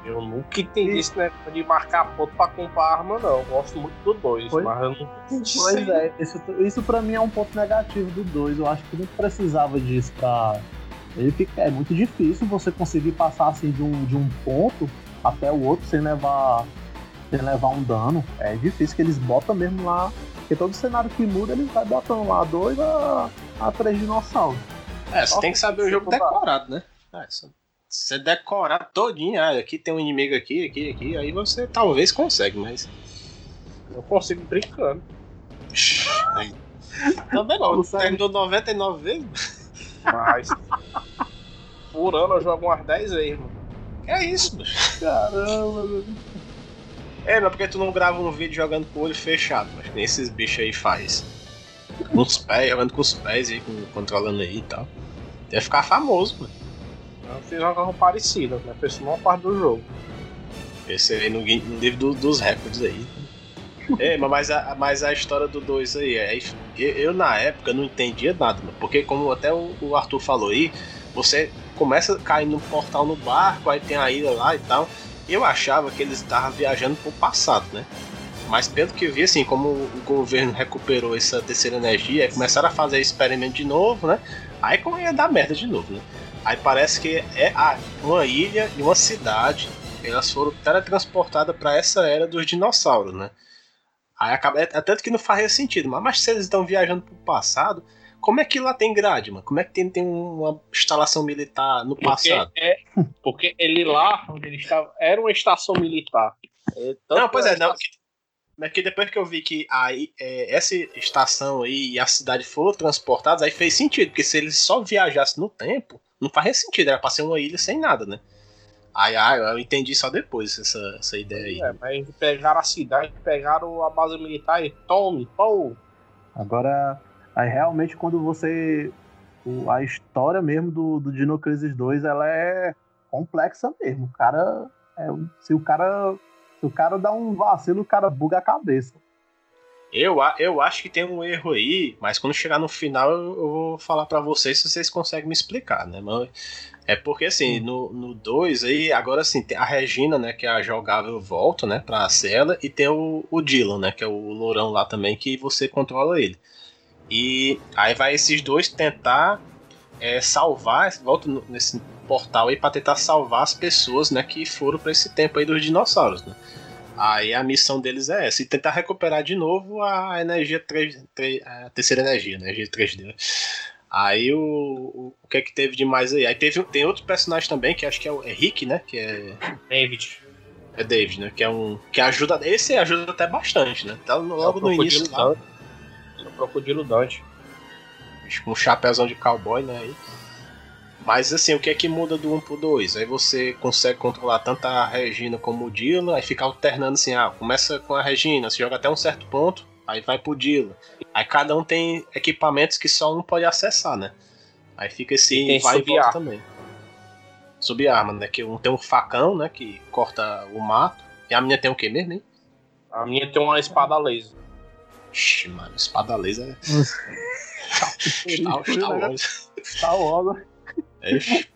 Eu nunca entendi esse negócio de marcar ponto pra comprar arma, não. Eu gosto muito do dois, Pois- mas eu não Pois é, isso, isso pra mim é um ponto negativo do 2. Eu acho que não precisava disso pra. Ele fica, é muito difícil você conseguir passar assim de um, de um ponto até o outro sem levar, sem levar um dano. É difícil que eles botam mesmo lá. Porque todo cenário que muda, eles vai botando lá dois a, a três dinossauros. É, você tem que saber o jogo não dá. decorado, né? É, se você decorar todinho, ah, aqui tem um inimigo aqui, aqui, aqui, aí você talvez consegue, mas. eu consigo brincando. Também não, Consegue. terminou 99 vezes. Mas. por ano eu jogo umas 10 vezes, mano. É isso, bicho. Caramba, meu. É, não, porque tu não grava um vídeo jogando com o olho fechado, mas nem esses bichos aí faz. Com os pés, jogando com os pés aí, com- controlando aí e tal. Deve ficar famoso, mano. Eu fiz uma coisa parecida, né? Fez uma parte do jogo. Esse aí no, no livro do- dos recordes aí. É, mas- mas a, mas a história do 2 aí, é, eu, eu, na época não entendia nada, mano, porque como até o, o Arthur falou aí, você começa a cair num portal no barco, aí tem a ilha lá e tal. Eu achava que eles estavam viajando pro passado, né? Mas pelo que eu vi, assim, como o governo recuperou essa terceira energia, começaram a fazer experimento de novo, né? Aí como ia dar merda de novo, né? Aí parece que é ah, uma ilha e uma cidade elas foram teletransportadas para essa era dos dinossauros, né? Aí acaba, é, é tanto que não faz sentido, mas, mas se eles estão viajando pro passado, como é que lá tem grade, mano? Como é que tem, tem uma instalação militar no Porque passado? é, Porque ele lá, onde ele estava, era uma estação militar. É, tanto Não, pois é, era não. que- Mas que depois que eu vi que aí, é, essa estação aí e a cidade foram transportadas, aí fez sentido, porque se eles só viajassem no tempo, não fazia sentido, era pra ser uma ilha sem nada, né? Aí ah, eu entendi só depois essa, essa ideia aí. É, mas pegaram a cidade, pegaram a base militar e tome, pô. Agora, aí realmente quando você. a história mesmo do, do Dino Crisis 2, ela é complexa mesmo. O cara. é se o cara. Se o cara dá um vacilo, o cara buga a cabeça. Eu, eu acho que tem um erro aí, mas quando chegar no final eu, eu vou falar pra vocês se vocês conseguem me explicar, né? Mas é porque assim, no 2 aí, agora assim, tem a Regina, né, que é a jogável volta, né, pra cela, e tem o, o Dylan, né, que é o lourão lá também, que você controla ele. E aí vai esses dois tentar é, salvar, volta no- nesse portal aí pra tentar salvar as pessoas, né, que foram pra esse tempo aí dos dinossauros, né? Aí a missão deles é essa, e tentar recuperar de novo a energia 3, 3 a terceira energia, né, energia 3D. né? Aí o, o, o que é que teve de mais aí? Aí teve, tem outro personagem também, que acho que é o é Rick, né, que é, David. é David, né, que é um que ajuda, esse ajuda até bastante, né? Tá logo É no início lá. É o Crocodilo Dante. Um chapéuzão de cowboy, né, aí. Mas assim, o que é que muda do 1 pro 2? Aí você consegue controlar tanto a Regina como o Dylan, aí fica alternando assim, ah, começa com a Regina, se joga até um certo ponto, aí vai pro Dylan. Aí cada um tem equipamentos que só um pode acessar, né? Aí fica esse vai e volta também. Subarma, né? Que um tem um facão, né? Que corta o mato. E a minha tem o que mesmo, hein? A minha tem uma espada laser. Ixi, mano, espada laser é. Star, Star Wars. Logo. Ixi.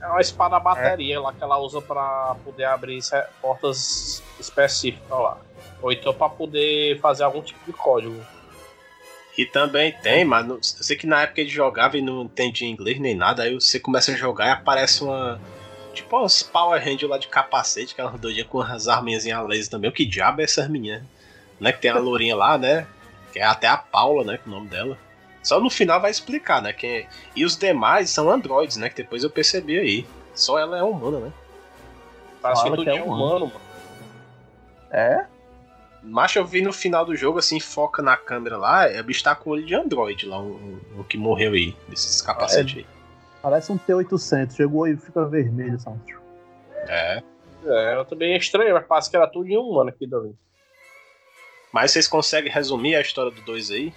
É uma espada bateria lá que ela usa pra poder abrir portas específicas lá. Ou então pra poder fazer algum tipo de código. E também tem, mas não- eu sei que na época ele jogava e não entendia inglês nem nada, aí você começa a jogar e aparece uma. Tipo umas Power Rangers lá de capacete, aquelas doidinhas com as arminhas a laser também. O que diabo é essas meninas? Né? Que tem a lourinha lá, né? Que é até a Paula, né? Que é o nome dela. Só no final vai explicar, né? Quem... E os demais são androides, né? Que depois eu percebi aí. Só ela é humana, né? Parece Fala que é é humano. humano, mano. É? Mas eu vi no final do jogo, assim, foca na câmera lá, é o bicho tá com o olho de android lá, um, um que morreu aí, desses capacetes aí. Parece um T800. Chegou e fica vermelho, sabe? É. É, eu também é estranho, mas parece que era tudo em humano aqui dali. Mas vocês conseguem resumir a história do 2 aí?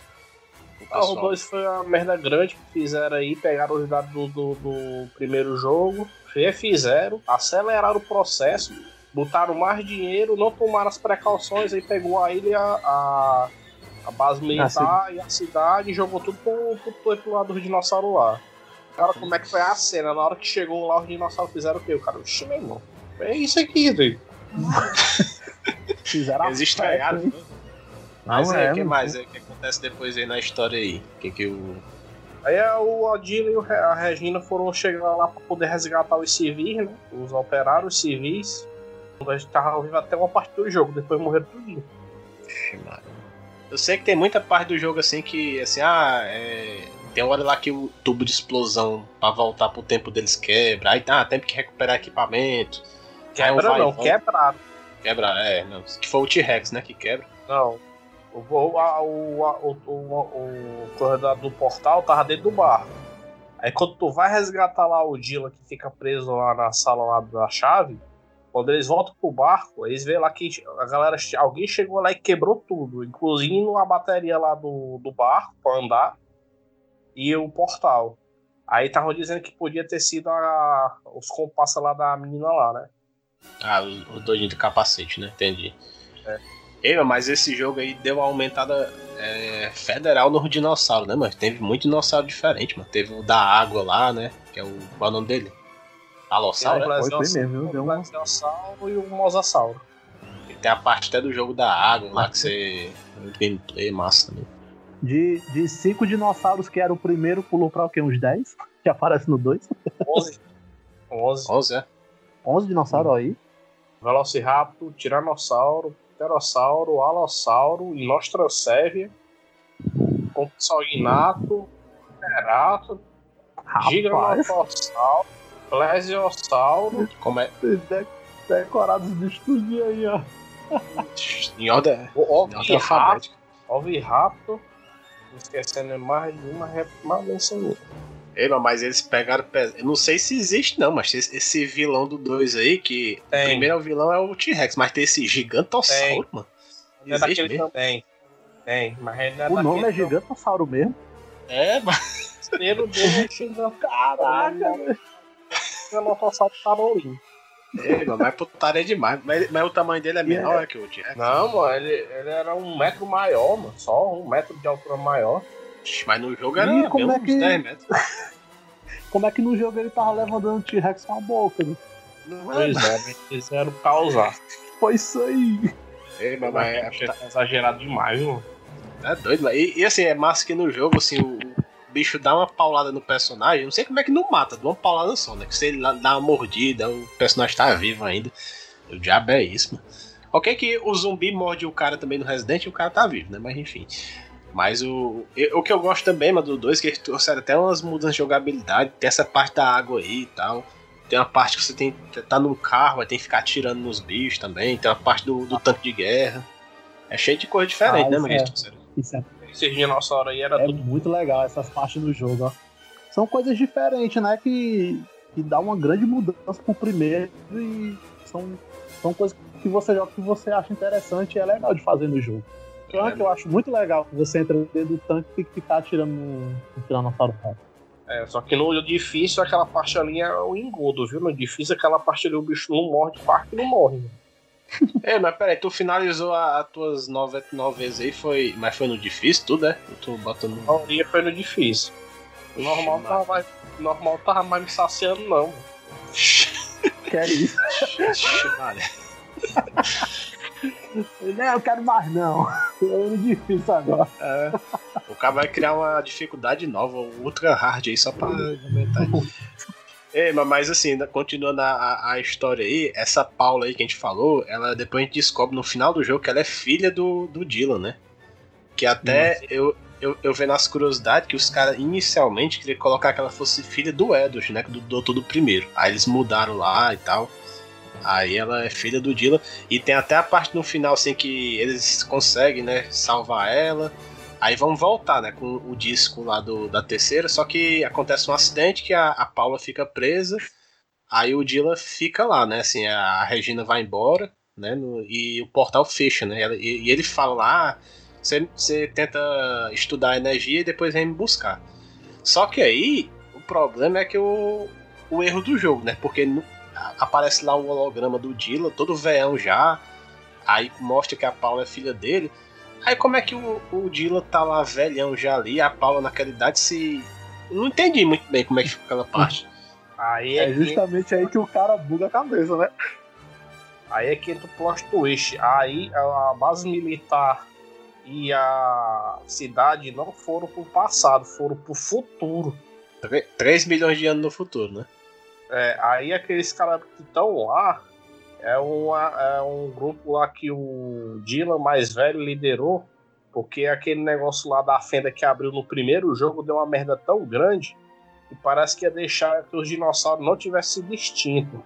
O Ah, o pessoal- 2 foi uma merda grande que fizeram aí, pegaram os dados do, do, do primeiro jogo, refizeram, aceleraram o processo, botaram mais dinheiro, não tomaram as precauções, aí pegou a ilha, a, a base militar e a cidade e jogou tudo pro, pro, pro lado do dinossauro lá. Cara, como é que foi a cena? Na hora que chegou lá, os dinossauros fizeram o quê? O cara, oxi, meu irmão, é isso aqui, velho. Fizeram a Eles estranharam, festa, né? Mas Não é, é, o que mais é que acontece depois aí na história aí? O que que o... Aí a- o Adila e o Re- a Regina foram chegar lá pra poder resgatar os civis, né? Os operários civis. A gente tava vivo até uma parte do jogo, depois morreram tudinho. Mano. Eu sei que tem muita parte do jogo assim que, assim, ah, é... Tem hora lá que o tubo de explosão pra voltar pro tempo deles quebra. Aí tá, tem que recuperar equipamento. Um Quebra e não, quebraram. Quebra, é, não. Que foi o T-Rex, né, que quebra. Não. O, a- o, a- o, o, corredor do portal tava dentro do barco. Aí quando tu vai resgatar lá o Dila que fica preso lá na sala lá da chave, quando eles voltam pro barco, eles veem lá que a galera, alguém chegou lá e quebrou tudo, inclusive a bateria lá do, do barco pra andar e o portal. Aí estavam dizendo que podia ter sido a, os compassos lá da menina lá, né? Ah, o, o doidinho do capacete, né? Entendi. É. Ei, mas esse jogo aí deu uma aumentada é, federal no dinossauro, né, mano? Teve muito dinossauro diferente, mano. Teve o da água lá, né? Que é o. Qual é o nome dele? Alossauro, né? Foi, mesmo, viu? Deu o uma- plesiosauro e o mosassauro. E tem a parte até do jogo da água lá que você. Gameplay massa também. De, de cinco dinossauros que era o primeiro, pulou pra o quê? Uns 10? Que aparece no 2? 11. 11. 11, é? 11 dinossauros aí. Velociraptor, Tiranossauro, Pterossauro, Alossauro, Inostrancevia, Compsognato, Pterato, Rapaz. Gigantossauro, Plesiosauro. Como é? De- Decorados os bichos tudinho aí, ó. Em ordem, O em ordem Oviraptor. alfabética. Oviraptor. Esquecendo mais de uma remanência minha. Ei, mas eles pegaram. pes- Eu não sei se existe, não, mas esse, esse vilão do 2 aí, que. O Tem. primeiro vilão é o T-Rex, mas tem esse gigantossauro, mano. É Existe daquele mesmo? também. Tem, mas ele não é O nome é gigantossauro mesmo. É, mas. O primeiro dele é xingando. Caraca, Gigantossauro Tarolim. Ei, mano, mas putaria demais. Mas, mas o tamanho dele é menor que o T-Rex. Não, mano, ele, ele era um metro maior, mano. Só um metro de altura maior. Mas no jogo era Ih, como é uns que- 10 metros. Como é que no jogo ele tava levantando o T-Rex com a boca? Né? Não é, Pois é, eles quiseram causar. Foi isso aí. Ei, mas, Mas é, tá exagerado demais, viu? é doido, mano. E, e assim, é massa que no jogo, assim, o, o bicho dá uma paulada no personagem. Não sei como é que não mata, de uma paulada só, né? Que se ele dá uma mordida, o personagem tá vivo ainda. O diabo é isso, mano. Ok que o zumbi morde o cara também no Resident e o cara tá vivo, né? Mas enfim. Mas o, o que eu gosto também, mano, do 2, que eles trouxeram até umas mudanças de jogabilidade. Tem essa parte da água aí e tal. Tem uma parte que você tem tá num carro, aí tem que ficar atirando nos bichos também. Tem uma parte do, do tanque de guerra. É cheio de coisa diferente, Ah, né, mano? é. Isso é, Esses dinossauros aí era é tudo. muito legal essas partes do jogo, ó. São coisas diferentes, né? Que, que dá uma grande mudança pro primeiro e são, são coisas que você joga que você acha interessante e é legal de fazer no jogo. Tanque eu acho muito legal que você entra dentro do tanque e tem que ficar atirando no, no Tiranossauro Rex. É, só que no difícil aquela parte ali é o engodo, viu? No difícil aquela parte ali o bicho não morre de parte não morre. né? É, mas peraí, tu finalizou as tuas nove, nove vezes aí, foi, mas foi no difícil tudo, né? Eu tô botando. A maioria foi no difícil. O normal tava mais, normal tava mais me saciando, não. Que é isso? Vale. Não, eu quero mais não. É muito difícil agora. É, o cara vai criar uma dificuldade nova, um ultra hard aí, só pra aumentar. É, mas- assim, continuando a, a- a história aí, essa Paula aí que a gente falou, ela depois a gente descobre no final do jogo que ela é filha do, do Dylan, né? Que até eu, eu, eu vendo as curiosidades que os caras inicialmente queriam colocar que ela fosse filha do Edward, né? Do doutor do primeiro. Aí eles mudaram lá e tal. Aí ela é filha do Dylan. E tem até a parte no final, assim, que eles conseguem, né, salvar ela. Aí vão voltar, né, com o disco lá do, da terceira, só que acontece um acidente que a, a Paula fica presa. Aí o Dylan fica lá, né, assim, a, Regina vai embora, né, no- e o portal fecha, né, e, e ele fala lá, "Ah, você, tenta estudar a energia e depois vem me buscar. Só que aí, o problema é que o, o erro do jogo, né, porque aparece lá o holograma do Dylan, todo veião já, aí mostra que a Paula é filha dele, Aí como é que o, o Dylan tá lá velhão já ali, a Paula naquela idade se. Não entendi muito bem como é que fica aquela parte. Aí é, É justamente aí que o cara buga a cabeça, né? que, aí é que entra o plot twist. Aí a base militar e a cidade não foram pro passado, foram pro futuro. 3 milhões de anos no futuro, né? É, aí aqueles caras que estão lá é, uma, é um grupo lá que o Dylan mais velho liderou, porque aquele negócio lá da fenda que abriu no primeiro jogo deu uma merda tão grande que parece que ia deixar que os dinossauros não tivessem sido extintos.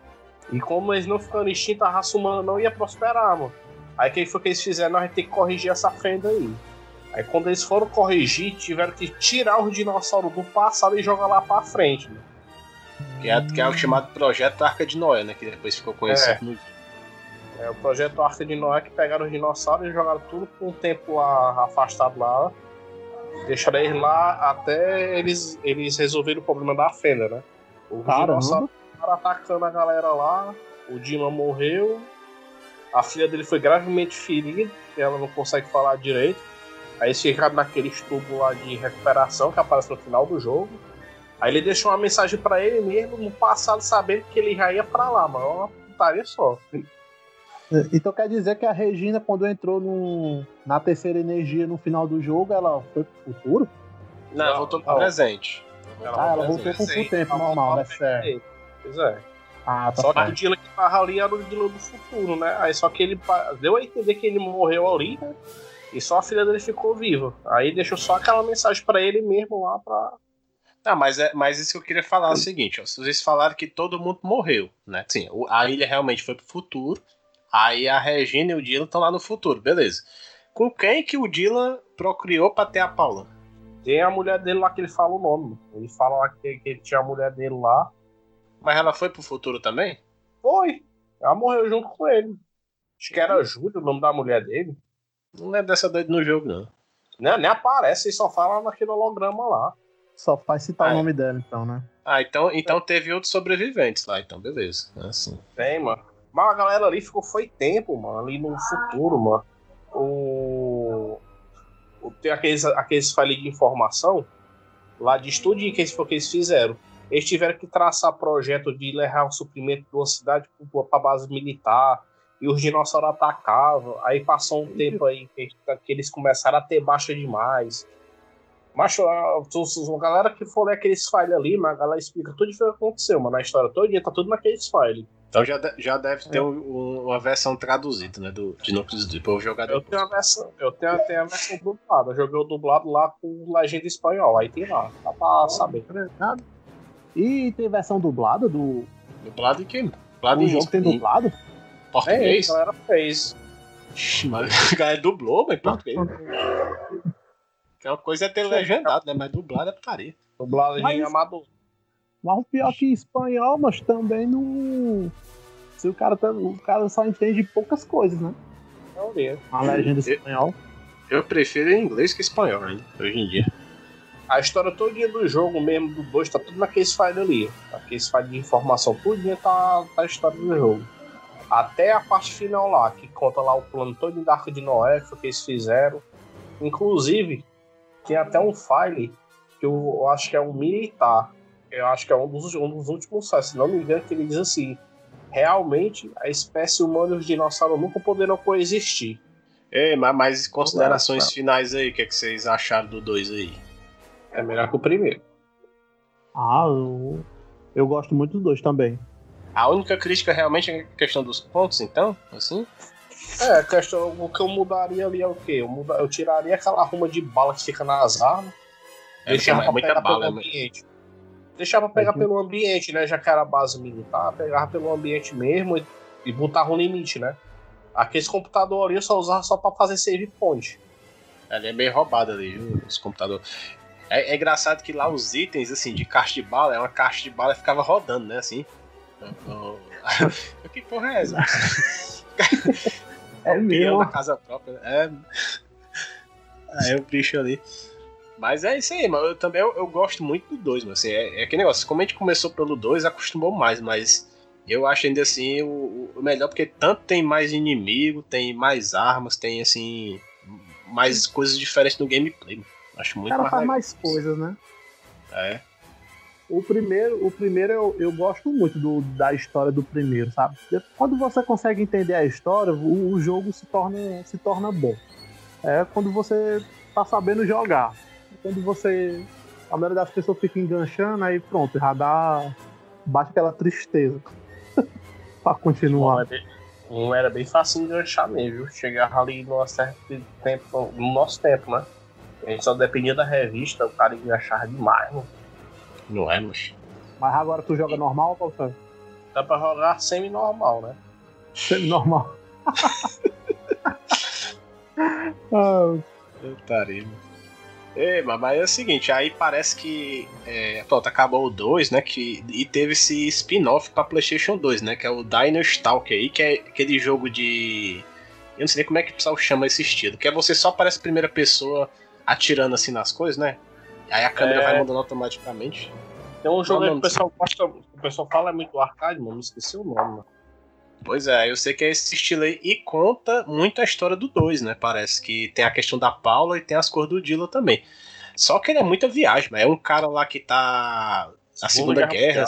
E como eles não ficando extintos, a raça humana não ia prosperar, mano. Aí o que foi que eles fizeram? Nós tem que corrigir essa fenda aí. Aí quando eles foram corrigir, tiveram que tirar os dinossauros do passado e jogar lá pra frente. Né? Que é, que é o chamado Projeto Arca de Noé, né? Que depois ficou conhecido no. É o projeto Arca de Noé que pegaram os dinossauros e jogaram tudo por um tempo lá, afastado lá. Deixaram eles lá até eles, eles resolverem o problema da fenda, né? O dinossauro atacando a galera lá, o Dima morreu, a filha dele foi gravemente ferida, e ela não consegue falar direito. Aí eles ficaram naquele tubo lá de recuperação que aparece no final do jogo. Aí ele deixou uma mensagem pra ele mesmo no passado, sabendo que ele já ia pra lá, mano. É uma putaria só. Então quer dizer que a Regina, quando entrou no, na terceira energia no final do jogo, ela foi pro futuro? Não, Não, voltou pro não. presente. Ah, ela voltou pro Sim, tempo ela normal, né? Certo. Pois é. Ah, tá Só que o certo. Dylan que tava ali era o Dylan do futuro, né? Aí só que ele deu a entender que ele morreu ali, né? E só a filha dele ficou viva. Aí deixou só aquela mensagem pra ele mesmo lá pra. Ah, mas, é, mas isso que eu queria falar é o seguinte: ó, vocês falaram que todo mundo morreu, né? Sim, a ilha realmente foi pro futuro. Aí a Regina e o Dylan estão lá no futuro, beleza. Com quem que o Dylan procriou pra ter a Paula? Tem a mulher dele lá que ele fala o nome. Ele fala lá que, que tinha a mulher dele lá. Mas ela foi pro futuro também? Foi. Ela morreu junto com ele. Acho que era Júlia o nome da mulher dele. Não é dessa doida no jogo, não. não nem aparece, ele só fala naquele holograma lá. Só faz citar ah, o nome dela, então, né? Ah, então, então teve outros sobreviventes lá, então, beleza. Assim. Tem, mano. Mas a galera ali ficou, foi tempo, mano, ali no futuro, mano. O. o tem aqueles, aqueles files de informação lá de estudinho que eles, que eles fizeram. Eles tiveram que traçar projeto de levar o suprimento de uma cidade para base militar, e os dinossauros atacavam. Aí passou um tempo aí que, que eles começaram a ter baixa demais. Mas a, a galera que for ler aqueles files ali, mas a galera explica tudo o que aconteceu, mano. Na história toda tá tudo naqueles files. Então já, de, já deve ter é. um, uma versão traduzida, né? Do, de Núcleos do Povo jogar Eu tenho a versão, eu tenho, eu tenho a versão dublada. Eu joguei o dublado lá com legenda espanhol. Aí tem lá, dá pra saber. E tem versão dublada do. Dublado de quem? Dublado o jogo tem dublado? Português? É, a galera fez. Mas a galera dublou, mas português. Que é uma coisa é ter legendado, né? Mas dublado é putaria. Dublado em amador. Mas o pior que espanhol, mas também não. Se o cara, tá, o cara só entende poucas coisas, né? Ver. A legenda espanhol. Eu prefiro em inglês que espanhol ainda, hoje em dia. A história todo do jogo mesmo, do 2, tá tudo naqueles files ali. Aqueles files de informação, tudo tá, tá a história do jogo. Até a parte final lá, que conta lá o plano todo da Arca de Noé, que eles fizeram. Inclusive, tem até um file que eu, eu acho que é um militar. Eu acho que é um dos, um dos últimos files, se não me engano, que ele diz assim: realmente a espécie humana e os dinossauros nunca poderão coexistir. Ei, mas, mas considerações finais aí, o que, é que vocês acharam do 2 aí? É melhor que o primeiro. Ah, eu, eu gosto muito dos dois também. A única crítica realmente é a questão dos pontos, então? Assim? É, a questão, o que eu mudaria ali é o quê? Eu, muda, eu tiraria aquela ruma de bala que fica nas armas. É, deixava é muita bala, pelo ambiente. Deixava pegar uhum. pelo ambiente, né? Já que era base militar, pegava pelo ambiente mesmo e, e botava um limite, né? Aqueles computadores ali eu só usava só pra fazer save point. Ali é meio roubado ali, os computadores. É, é, engraçado que lá os itens, assim, de caixa de bala, é uma caixa de bala que ficava rodando, né? Assim. que porra é essa? é mesmo. da casa própria. É. Aí o bicho ali. Mas é isso aí, mano. Eu também eu, eu gosto muito do 2, assim, é, é aquele negócio. Como a gente começou pelo 2, acostumou mais, mas eu acho ainda assim o, o, melhor, porque tanto tem mais inimigo, tem mais armas, tem assim. mais coisas diferentes no gameplay. Acho muito o cara mais faz mais coisas, né? É. O primeiro, o primeiro eu, eu gosto muito do, da história do primeiro, sabe? Quando você consegue entender a história, o, o jogo se torna, se torna bom. É quando você tá sabendo jogar. Quando você. A maioria das pessoas fica enganchando, aí pronto, já dá. bate aquela tristeza. pra continuar. Um era bem fácil enganchar mesmo? Chegar ali no certo tempo, no nosso tempo, né? A gente só dependia da revista, o cara enganchava demais, mano. Não é, mas. Mas agora tu joga normal, Paulo Dá pra jogar semi-normal, né? Semi-normal. ah. Tarimba. É, mas é o seguinte, aí parece que. É, pronto, acabou o 2, né? Que, e teve esse spin-off pra PlayStation 2, né? Que é o Dino Stalker aí, que é aquele jogo de. Eu não sei nem como é que o pessoal chama esse estilo. Que é você só aparece primeira pessoa atirando assim nas coisas, né? Aí a câmera é... vai mudando automaticamente. Tem um jogo aí que o pessoal gosta, o pessoal fala é muito arcade, mano, esqueci o nome, mano. Pois é, eu sei que é esse estilo aí e conta muito a história do 2, né? Parece que tem a questão da Paula e tem as cores do Dilla também. Só que ele é muita viagem, mas é um cara lá que tá na Segunda, Guerra. Guerra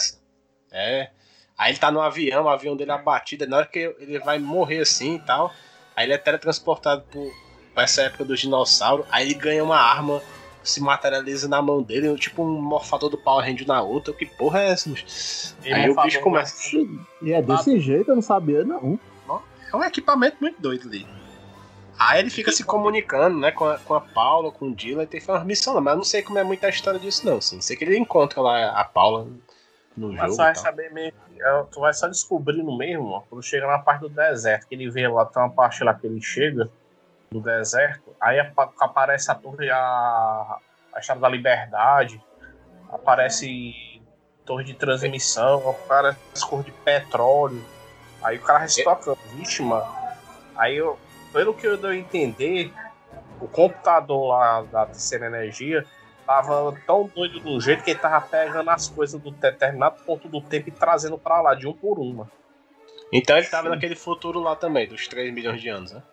é. Aí ele tá no avião, o avião dele é abatido, na hora que ele vai morrer assim e tal. Aí ele é teletransportado por, pra essa época do dinossauro. Aí ele ganha uma arma se materializa na mão dele, tipo um morfador do Power Ranger na outra. Que porra é essa? Aí o bicho começa. E é desse ah, jeito, eu não sabia, não. É um equipamento muito doido ali. Aí ele fica se comunicando, né, com a, com a Paula, com o Dylan, e tem que fazer uma missão lá, mas eu não sei como é muita história disso, não, assim. Sei que ele encontra lá a Paula no Mas jogo. tu vai e tal. saber mesmo. é, Tu vai só descobrindo mesmo, ó, quando chega na parte do deserto, que ele vê lá, tem uma parte lá que ele chega no deserto, aí apa- aparece a torre, a, a Estrada da Liberdade, aparece torre de transmissão, aparece cor de petróleo, aí o cara tocando, vixe, mano. Aí eu, pelo que eu deu a entender, o computador lá da terceira energia tava tão doido do jeito que ele tava pegando as coisas do determinado ponto do tempo e trazendo pra lá, de um por uma. Então ele tava naquele futuro lá também, dos 3 milhões de anos, né?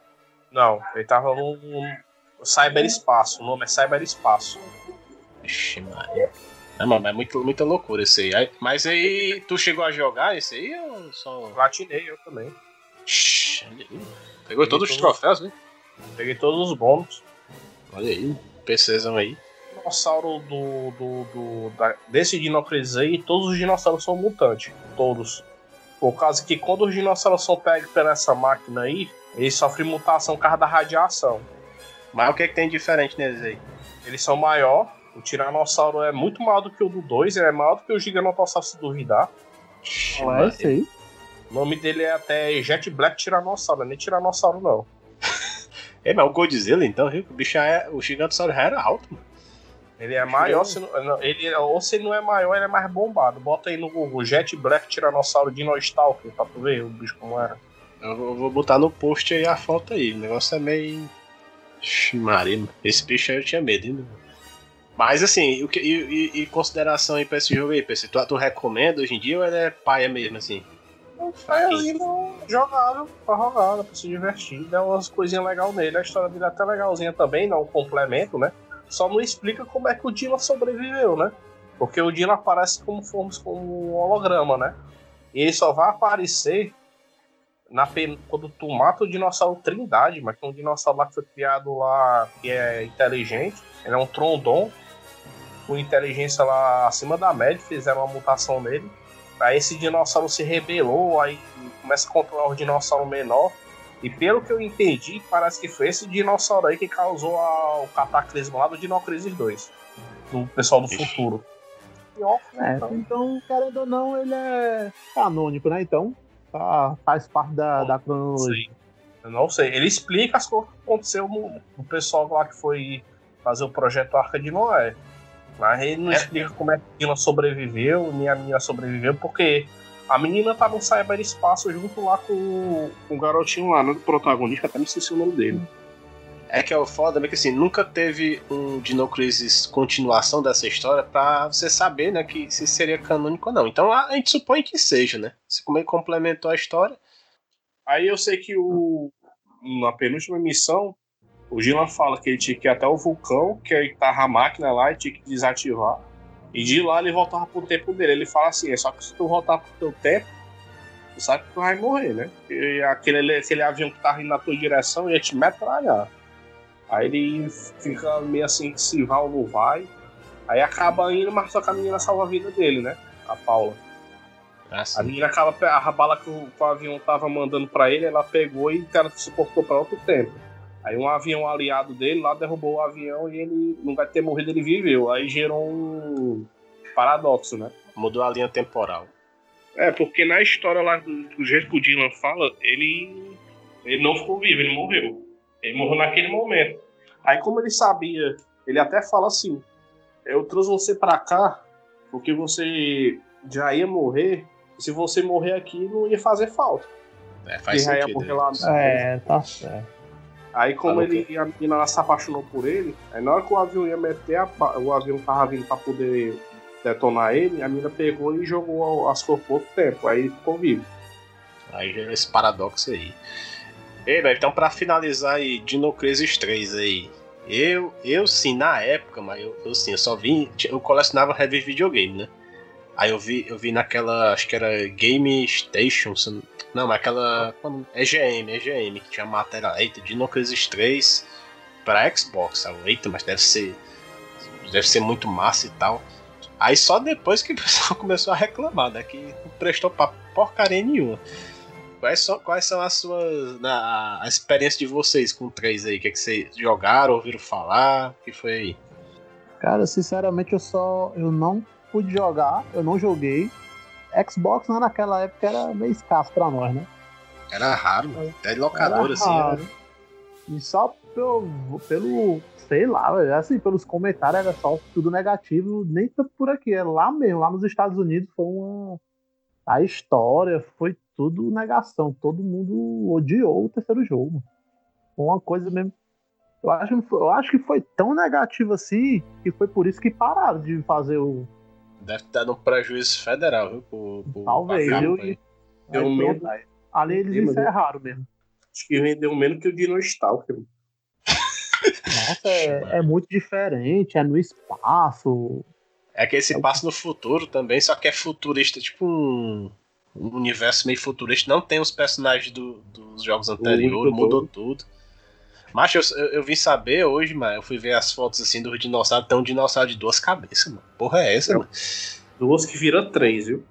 Não, ele tava no, cyberespaço, o nome é cyberespaço. Ixi, Maria. Não, mano, é muito, muita loucura esse aí. aí. Mas aí, tu chegou a jogar esse aí ou só. Platinei eu também. Aí. Pegou todos os troféus, né? Peguei todos os bônus. Olha aí, PCzão aí. Dinossauro do, do, do- da- desse Dinocris aí, todos os dinossauros são mutantes. Todos. Por causa que quando os dinossauros são pegos por essa máquina aí, eles sofrem mutação por causa da radiação. Mas o que, é que tem diferente neles aí? Eles são maior. O Tiranossauro é muito maior do que o do 2, ele é maior do que o Giganotossauro se duvidar. É esse aí? O nome dele é até Jet Black Tiranossauro, não é nem Tiranossauro não. É, mas o Godzilla então, viu? O bicho é. O Gigantossauro já era alto, mano. Ele é maior, se não, não, ele, ou se ele não é maior, ele é mais bombado. Bota aí no Google Jet Black Tiranossauro Dino Stalker pra tu ver o bicho como era. Eu vou, botar no post aí a foto aí. O negócio é meio. Mano. Esse bicho aí eu tinha medo, hein? Mas assim, o que, e, e- e consideração aí pra esse jogo aí, PC? Tu, tu recomenda hoje em dia ou ele é paia mesmo, assim? Aí ainda jogável pra jogar, dá pra se divertir. Dá umas coisinhas legais nele. A história dele é até legalzinha também, dá um complemento, né? Só não explica como é que o Dylan sobreviveu, né? Porque o Dylan aparece como como um holograma, né? E ele só vai aparecer na pen- quando tu mata o dinossauro Trindade, mas que é um dinossauro lá que foi criado lá, que é inteligente. Ele é um Trondon, com inteligência lá acima da média, fizeram uma mutação nele. Aí esse dinossauro se rebelou, aí começa a controlar o dinossauro menor. E pelo que eu entendi, parece que foi esse dinossauro aí que causou a- o cataclismo lá do Dinocrisis 2. Do pessoal do Ixi. futuro. É, então, querendo ou não, ele é canônico, né? Então, tá, faz parte da, da não cronologia. sei. Eu não sei. Ele explica as coisas que aconteceu no, no pessoal lá que foi fazer o projeto Arca de Noé. Mas ele não É. explica como é que a menina sobreviveu, nem a menina sobreviveu, porque a menina tá no cyberespaço junto lá com, o- com o garotinho lá, né? Do protagonista, até me esqueci o nome dele. É que é o foda, é que assim, nunca teve um Dino Crisis continuação dessa história pra você saber, né, que se seria canônico ou não. Então a gente supõe que seja, né? Se como ele complementou a história. Aí eu sei que o na penúltima missão, o Gilan fala que ele tinha que ir até o vulcão, que aí tava a máquina lá e tinha que desativar. E de lá ele voltava pro tempo dele. Ele fala assim, é só que se tu voltar pro teu tempo, tu sabe que tu vai morrer, né? E aquele, aquele avião que tava indo na tua direção ia te metralhar. Aí ele fica meio assim, que se vai ou não vai. Aí acaba indo, mas só que a menina salva a vida dele, né? A Paula. A Assim, menina acaba a bala que o, que o avião tava mandando pra ele, ela pegou e se portou pra outro tempo. Aí um avião aliado dele lá derrubou o avião e ele não vai ter morrido, ele viveu. Aí gerou um paradoxo, né? mudou a linha temporal. É, porque na história lá, do, do jeito que o Dylan fala, ele, ele não ficou vivo, ele morreu. Ele morreu naquele momento. Aí, como ele sabia, ele até fala assim: Eu trouxe você pra cá porque você já ia morrer. E se você morrer aqui, não ia fazer falta. É, faz Porque já ia sentido. morrer lá no É, tá certo. Aí, como ele e a menina ela se apaixonou por ele, aí na hora que o avião ia meter, a o avião tava vindo pra poder detonar ele, a menina pegou e jogou as cores por outro tempo. Aí ele ficou vivo. Aí gera esse paradoxo aí. Ei, velho, então pra finalizar aí, Dino Crisis 3 aí. Eu, eu sim, na época, mas eu, eu sim, eu só vi. Eu colecionava de videogame, né? Aí eu vi, eu vi naquela, acho que era Game Station, não- mas aquela. EGM, EGM, que tinha matéria. Eita, Dino Crisis 3 pra Xbox. Aí eu, Eita, mas deve ser. Deve ser muito massa e tal. Aí só depois que o pessoal começou a reclamar, né? Que não prestou pra porcaria nenhuma. Quais são, quais são as suas. Na, a experiência de vocês com o 3 aí? O que, é que vocês jogaram, ouviram falar? O que foi aí? Cara, sinceramente eu só. Eu não pude jogar, eu não joguei. Xbox né, naquela época era meio escasso pra nós, né? Era raro, mano. Até de locadora, assim. Era... E só pelo, pelo, sei lá, assim, pelos comentários era só tudo negativo, nem tanto por aqui, é lá mesmo, lá nos Estados Unidos foi uma. A história foi tudo negação, todo mundo odiou o terceiro jogo. Uma coisa mesmo. Eu acho, eu acho que foi tão negativo assim que foi por isso que pararam de fazer o. Deve estar no prejuízo federal, viu? Por, por Talvez, eu, eu, medo. Ali eles encerraram mesmo. Acho que vendeu menos que o Dino Stalker. Nossa, é, é, muito diferente, é no espaço. É que esse é passo no futuro também, só que é futurista, tipo um, um universo meio futurista. Não tem os personagens do, dos jogos anteriores, mudou tudo. Mas eu, eu, eu, vim saber hoje, mano. Eu fui ver as fotos assim do dinossauro. Tem um dinossauro de duas cabeças, mano. Porra, é essa, mano? Duas que viram três, viu?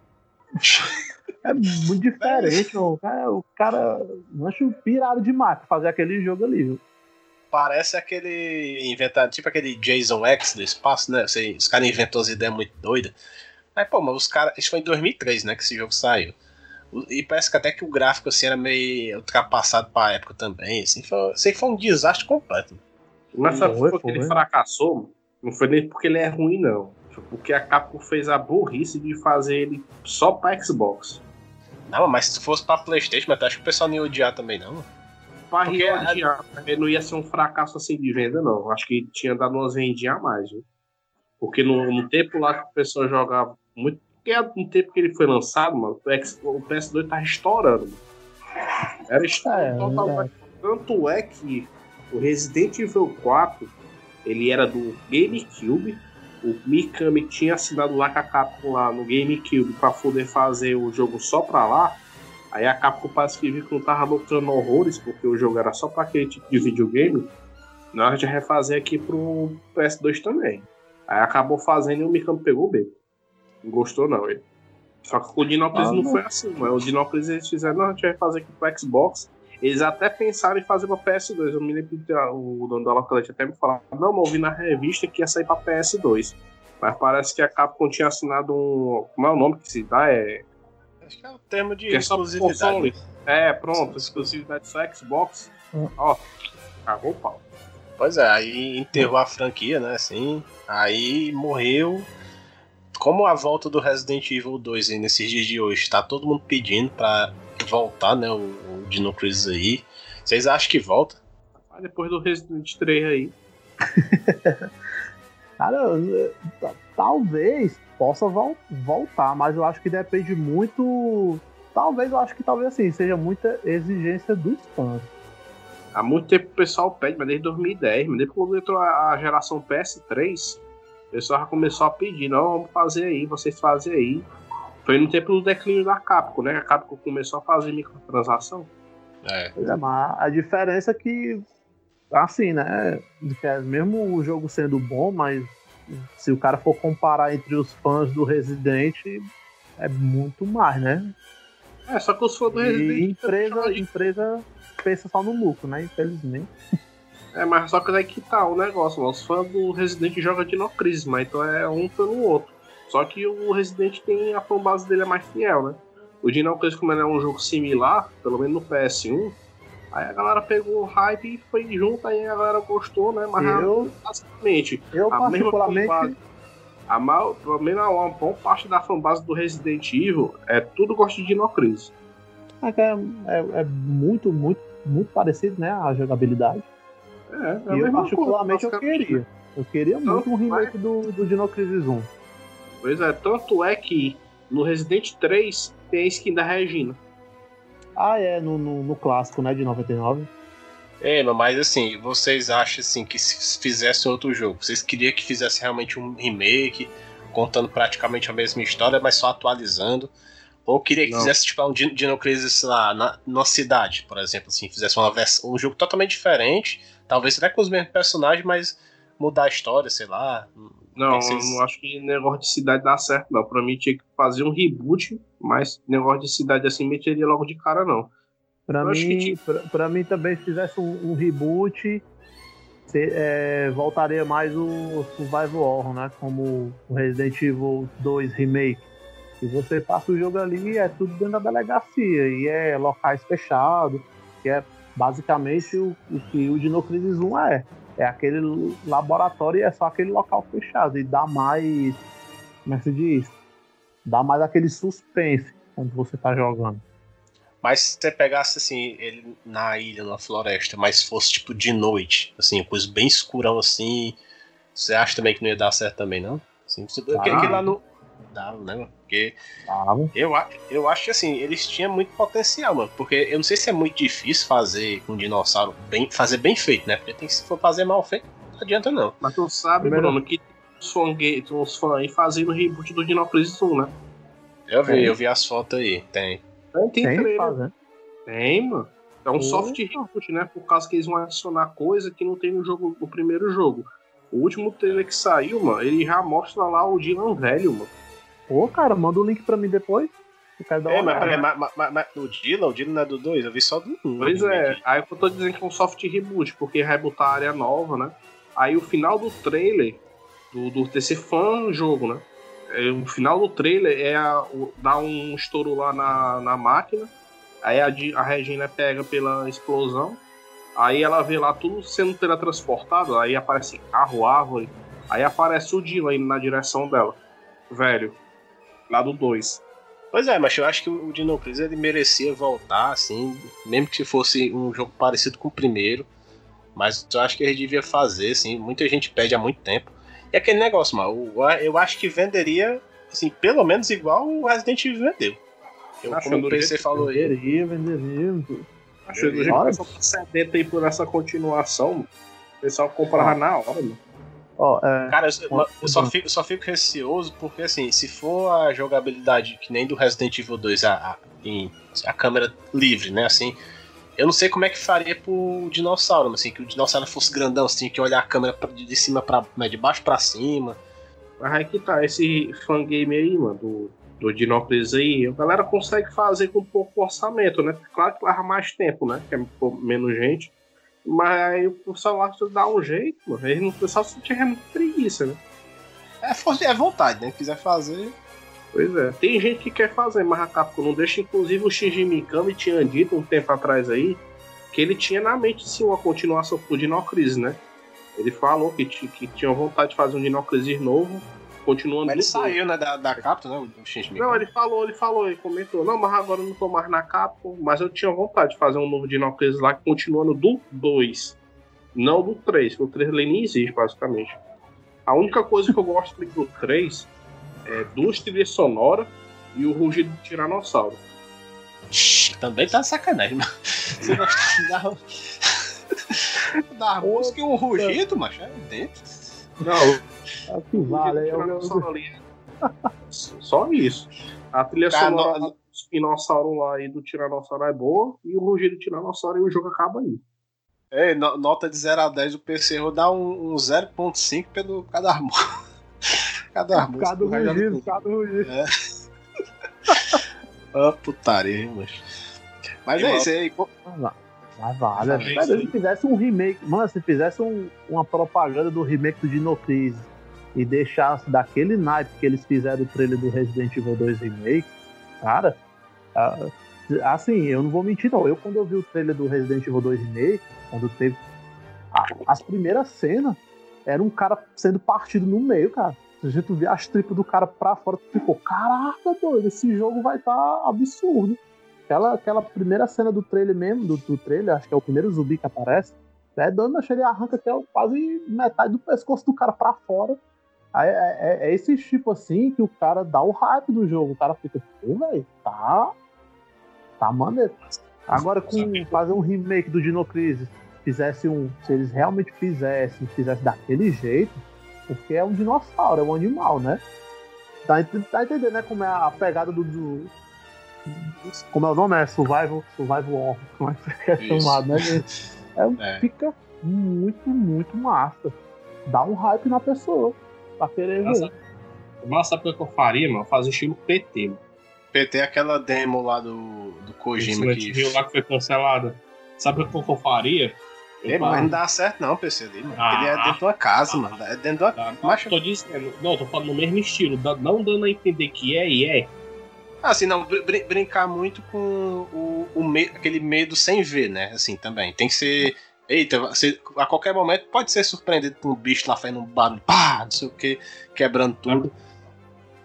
É muito diferente, mano. O cara, o cara acho pirado demais pra fazer aquele jogo ali, viu? Parece aquele inventado, tipo aquele Jason X do espaço, né? os caras inventou as ideias muito doidas. Mas, pô, mas os caras. Isso foi em 2003, né? Que esse jogo saiu. E parece que até que o gráfico assim era meio ultrapassado pra época também. Assim, foi, assim, foi um desastre completo. Mas sabe por que ele fracassou? Não foi nem porque ele é ruim, não. Foi porque a Capcom fez a burrice de fazer ele só pra Xbox. Não, mas se fosse pra Playstation, mas acho que o pessoal não ia odiar também, não. Pra odiar, ele não ia ser um fracasso assim de venda, não. Acho que tinha dado umas vendinhas a mais, viu? Porque no, no tempo lá que o pessoal jogava muito porque no tempo que ele foi lançado, mano, o PS2 tá estourando. Mano. Era estourando é. É. Tanto é que o Resident Evil 4 ele era do GameCube. O Mikami tinha assinado lá com a Capcom lá no GameCube para poder fazer o jogo só pra lá. Aí a Capcom parece que viu que não tava lucrando horrores, porque o jogo era só para aquele tipo de videogame. Nós já refazer aqui pro PS2 também. Aí acabou fazendo e o Mikami pegou o beco. Não gostou, não. Ele. Só que o Dinópolis ah, não, não foi assim, mas o Dinópolis eles fizeram, não, a gente vai fazer aqui pro Xbox. Eles até pensaram em fazer pra PS2. Eu me lembro que o dono da Localete até me falou, não, mas eu vi na revista que ia sair pra PS2. Mas parece que a Capcom tinha assinado um. Como é o nome que se dá? É. Acho que é o termo de que exclusividade. É, é, pronto, exclusividade só Xbox. Hum. Ó, cagou o pau. Pois é, aí enterrou a franquia, né? Assim. Aí morreu como a volta do Resident Evil 2 aí, nesses dias de hoje, tá todo mundo pedindo pra voltar, né, o, o Dino Crisis aí. Vocês acham que volta? Ah, depois do Resident 3 aí. Cara, talvez possa vol voltar, mas eu acho que depende muito. Talvez eu acho que talvez assim, seja muita exigência dos fãs. Há muito tempo o pessoal pede, mas desde 2010, mas desde quando entrou a geração PS3, o pessoal já começou a pedir, não, vamos fazer aí, vocês fazem aí. Foi no tempo do declínio da Capcom, né? A Capcom começou a fazer microtransação. É. é mas a diferença é que, assim, né? Mesmo o jogo sendo bom, mas se o cara for comparar entre os fãs do Resident, é muito mais, né? É, só que os fãs do Resident. E empresa, empresa pensa só no lucro, né? Infelizmente. É, mas só que daí que tá o negócio, mano. Os fãs do Resident jogam Dino Crisis, mas então é um pelo outro. Só que o Resident tem a fanbase dele é mais fiel, né? O Dino Crisis, como ele é um jogo similar, pelo menos no PS1, aí a galera pegou o hype e foi junto, aí a galera gostou, né? Mas eu, basicamente, eu a particularmente... Fanbase, a maior, pelo menos uma boa parte da fanbase do Resident Evil é tudo gosta de Dino Crisis. É, é, é muito, muito, muito parecido, né? A jogabilidade. É, é e eu particularmente eu queria. Eu queria tanto muito um remake do, do Dino Crisis 1. Pois é, tanto é que no Resident 3 tem a skin da Regina. Ah, é, no, no, no clássico, né, de 99. É, mas assim, vocês acham assim que se fizesse outro jogo, vocês queriam que fizesse realmente um remake, contando praticamente a mesma história, mas só atualizando? Ou queria que não. fizesse tipo um Dino Crisis lá na, na cidade, por exemplo, assim, fizesse uma versão, um jogo totalmente diferente, Talvez até com os mesmos personagens, mas mudar a história, sei lá. Não, vocês... não acho que negócio de cidade dá certo, não. Pra mim tinha que fazer um reboot, mas negócio de cidade assim meteria logo de cara, não. Pra Eu acho que mim, tinha- pra, pra mim também, se fizesse um, um reboot, se- é, voltaria mais o Survival Horror, né? Como o Resident Evil 2 Remake. E você passa o jogo ali, é tudo dentro da delegacia. E é locais fechados, que é basicamente o, o que o Dino Crisis 1 é. É aquele laboratório e é só aquele local fechado. E dá mais. Como é que se diz? Dá mais aquele suspense quando você tá jogando. Mas se você pegasse assim, ele na ilha, na floresta, mas fosse tipo de noite, assim, coisa bem escurão assim, você acha também que não ia dar certo também, não? Assim, você, Ah. aquele lá no. Né, mano? Porque eu, eu acho que assim, eles tinham muito potencial, mano. Porque eu não sei se é muito difícil fazer com um dinossauro bem, fazer bem feito, né? Porque tem se for fazer mal feito, não adianta não. Mas tu sabe, Primeiro- Bruno, que os fãs gay- tem uns fãs aí fazendo reboot do Dino Crisis 1, né? Eu vi, Tem. eu vi as fotos aí, tem. Tem, tem, Tem trailer. Tem, mano. É um soft reboot, né? Por causa que eles vão adicionar coisa que não tem no jogo, no primeiro jogo. O último trailer que saiu, mano, ele já mostra lá o Dylan velho, mano. Pô, cara, manda o link pra mim depois. É, mas, olhada. mas, mas, mas, mas o Dylan, o Dylan não é do 2, eu vi só do 1. Pois é, aí eu tô dizendo que é um soft reboot, porque vai botar a área nova, né? Aí o final do trailer, do, do desse fã jogo, né? É, o final do trailer é a, o- dar um estouro lá na, na máquina, aí a, a Regina pega pela explosão, aí ela vê lá tudo sendo teletransportado, aí aparece carro, árvore, aí aparece o Dylan indo na direção dela, velho, lá do 2. Pois é, mas eu acho que o Dino Crisis ele merecia voltar, assim, mesmo que fosse um jogo parecido com o primeiro. Mas eu acho que ele devia fazer, assim, muita gente pede há muito tempo. E aquele negócio, mano, eu acho que venderia, assim, pelo menos igual o Resident Evil vendeu. Eu, Acho como que o PC falou aí. Venderia, venderia. Acho que o pessoal tá sedento aí por essa continuação, o pessoal comprava na hora, mano. Ó, é, Cara, eu, eu só, fico, só fico receoso porque, assim, se for a jogabilidade que nem do Resident Evil 2, a, a, em- a câmera livre, né, assim, eu não sei como é que faria pro dinossauro, assim, que o dinossauro fosse grandão, assim, que olhar a câmera pra- de cima para de baixo pra cima. Mas aí que tá, esse fangame aí, mano, do, do Dinópolis aí, a galera consegue fazer com pouco orçamento, né? Claro que leva mais tempo, né? Que é menos gente. Mas aí o pessoal lá dá um jeito, mano. Eles não, pessoal se tinha muita preguiça, né? É, força- é vontade, né? Quiser fazer. Pois é. Tem gente que quer fazer, mas a Capcom não deixa. Inclusive o Shinji Mikami tinha dito um tempo atrás aí que ele tinha na mente sim uma continuação pro Dinocris, né? Ele falou que, que tinha vontade de fazer um Dinocris novo, continuando Mas ele saiu, né, da, da Capcom, né? O Shinji Mikami. Não, ele falou, ele falou, ele comentou, não, mas agora eu não tô mais na Capcom, mas eu tinha vontade de fazer um novo Dinocris lá, continuando do 2, não do 3, que o 3 nem existe, basicamente. A única coisa que eu gosto do 3 é duas trilhas sonoras e o rugido do Tiranossauro. Também tá sacanagem, mano. Você gosta da. da música e um rugido, macho, é dentro. Não, é o que o vale. rugido aí do eu- Tiranossauro ali é Só isso. A trilha Cara, sonora no- do Espinossauro lá e do Tiranossauro é boa, e o rugido do Tiranossauro e o jogo acaba aí. É, no- nota de 0 a 10 o PC vou dar um, um 0.5 pelo cada música. cada música. Cada o rugido, é cada rugido. Ah, putaria. Mas E é isso aí. pô. Mas vale. É isso aí. se fizesse um remake, mano, se fizesse um- uma propaganda do remake do Dino Crisis e deixasse daquele naipe que eles fizeram o trailer do Resident Evil 2 Remake, cara, assim, eu não vou mentir não. Eu quando eu vi o trailer do Resident Evil 2 Remake, quando teve a- as primeiras cenas, era um cara sendo partido no meio, cara. Se a gente vê as tripas do cara pra fora, tu ficou, caraca, doido, esse jogo vai estar absurdo. Aquela, aquela primeira cena do trailer mesmo, do, do trailer, acho que é o primeiro zumbi que aparece, é dando, acho que ele arranca até quase metade do pescoço do cara pra fora. Aí, é, é- é esse tipo assim que o cara dá o hype do jogo. O cara fica, pô, velho, tá. Tá maneiro. Agora, com fazer um remake do Dino Crisis, fizesse um. Se eles realmente fizessem, fizesse daquele jeito, porque é um dinossauro, é um animal, né? Tá, tá entendendo, né? Como é a pegada do. do- como é o nome? É Survival, Survival Horror. Como é que é Isso. chamado, né? É, É. Fica muito, muito massa. Dá um hype na pessoa. Pra querer Nossa. ver. Mas sabe o que eu faria, mano? Fazer estilo PT, mano. PT é aquela demo lá do, do Kojima Esse que. viu lá que foi cancelada. Sabe o que eu faria? Eu É, mas não dá certo não, PC ali, mano. Ah. Ele é dentro de uma casa, mano. É dentro de uma. Tá, Macho- Tô dizendo, não, tô falando no mesmo estilo, da- não dando a entender que é e é. Ah, assim, não, br- br- brincar muito com o, o me- aquele medo sem ver, né? Assim, também. Tem que ser. Eita, você, a qualquer momento pode ser surpreendido por um bicho lá fazendo um barulho, pá, não sei o que, quebrando tudo.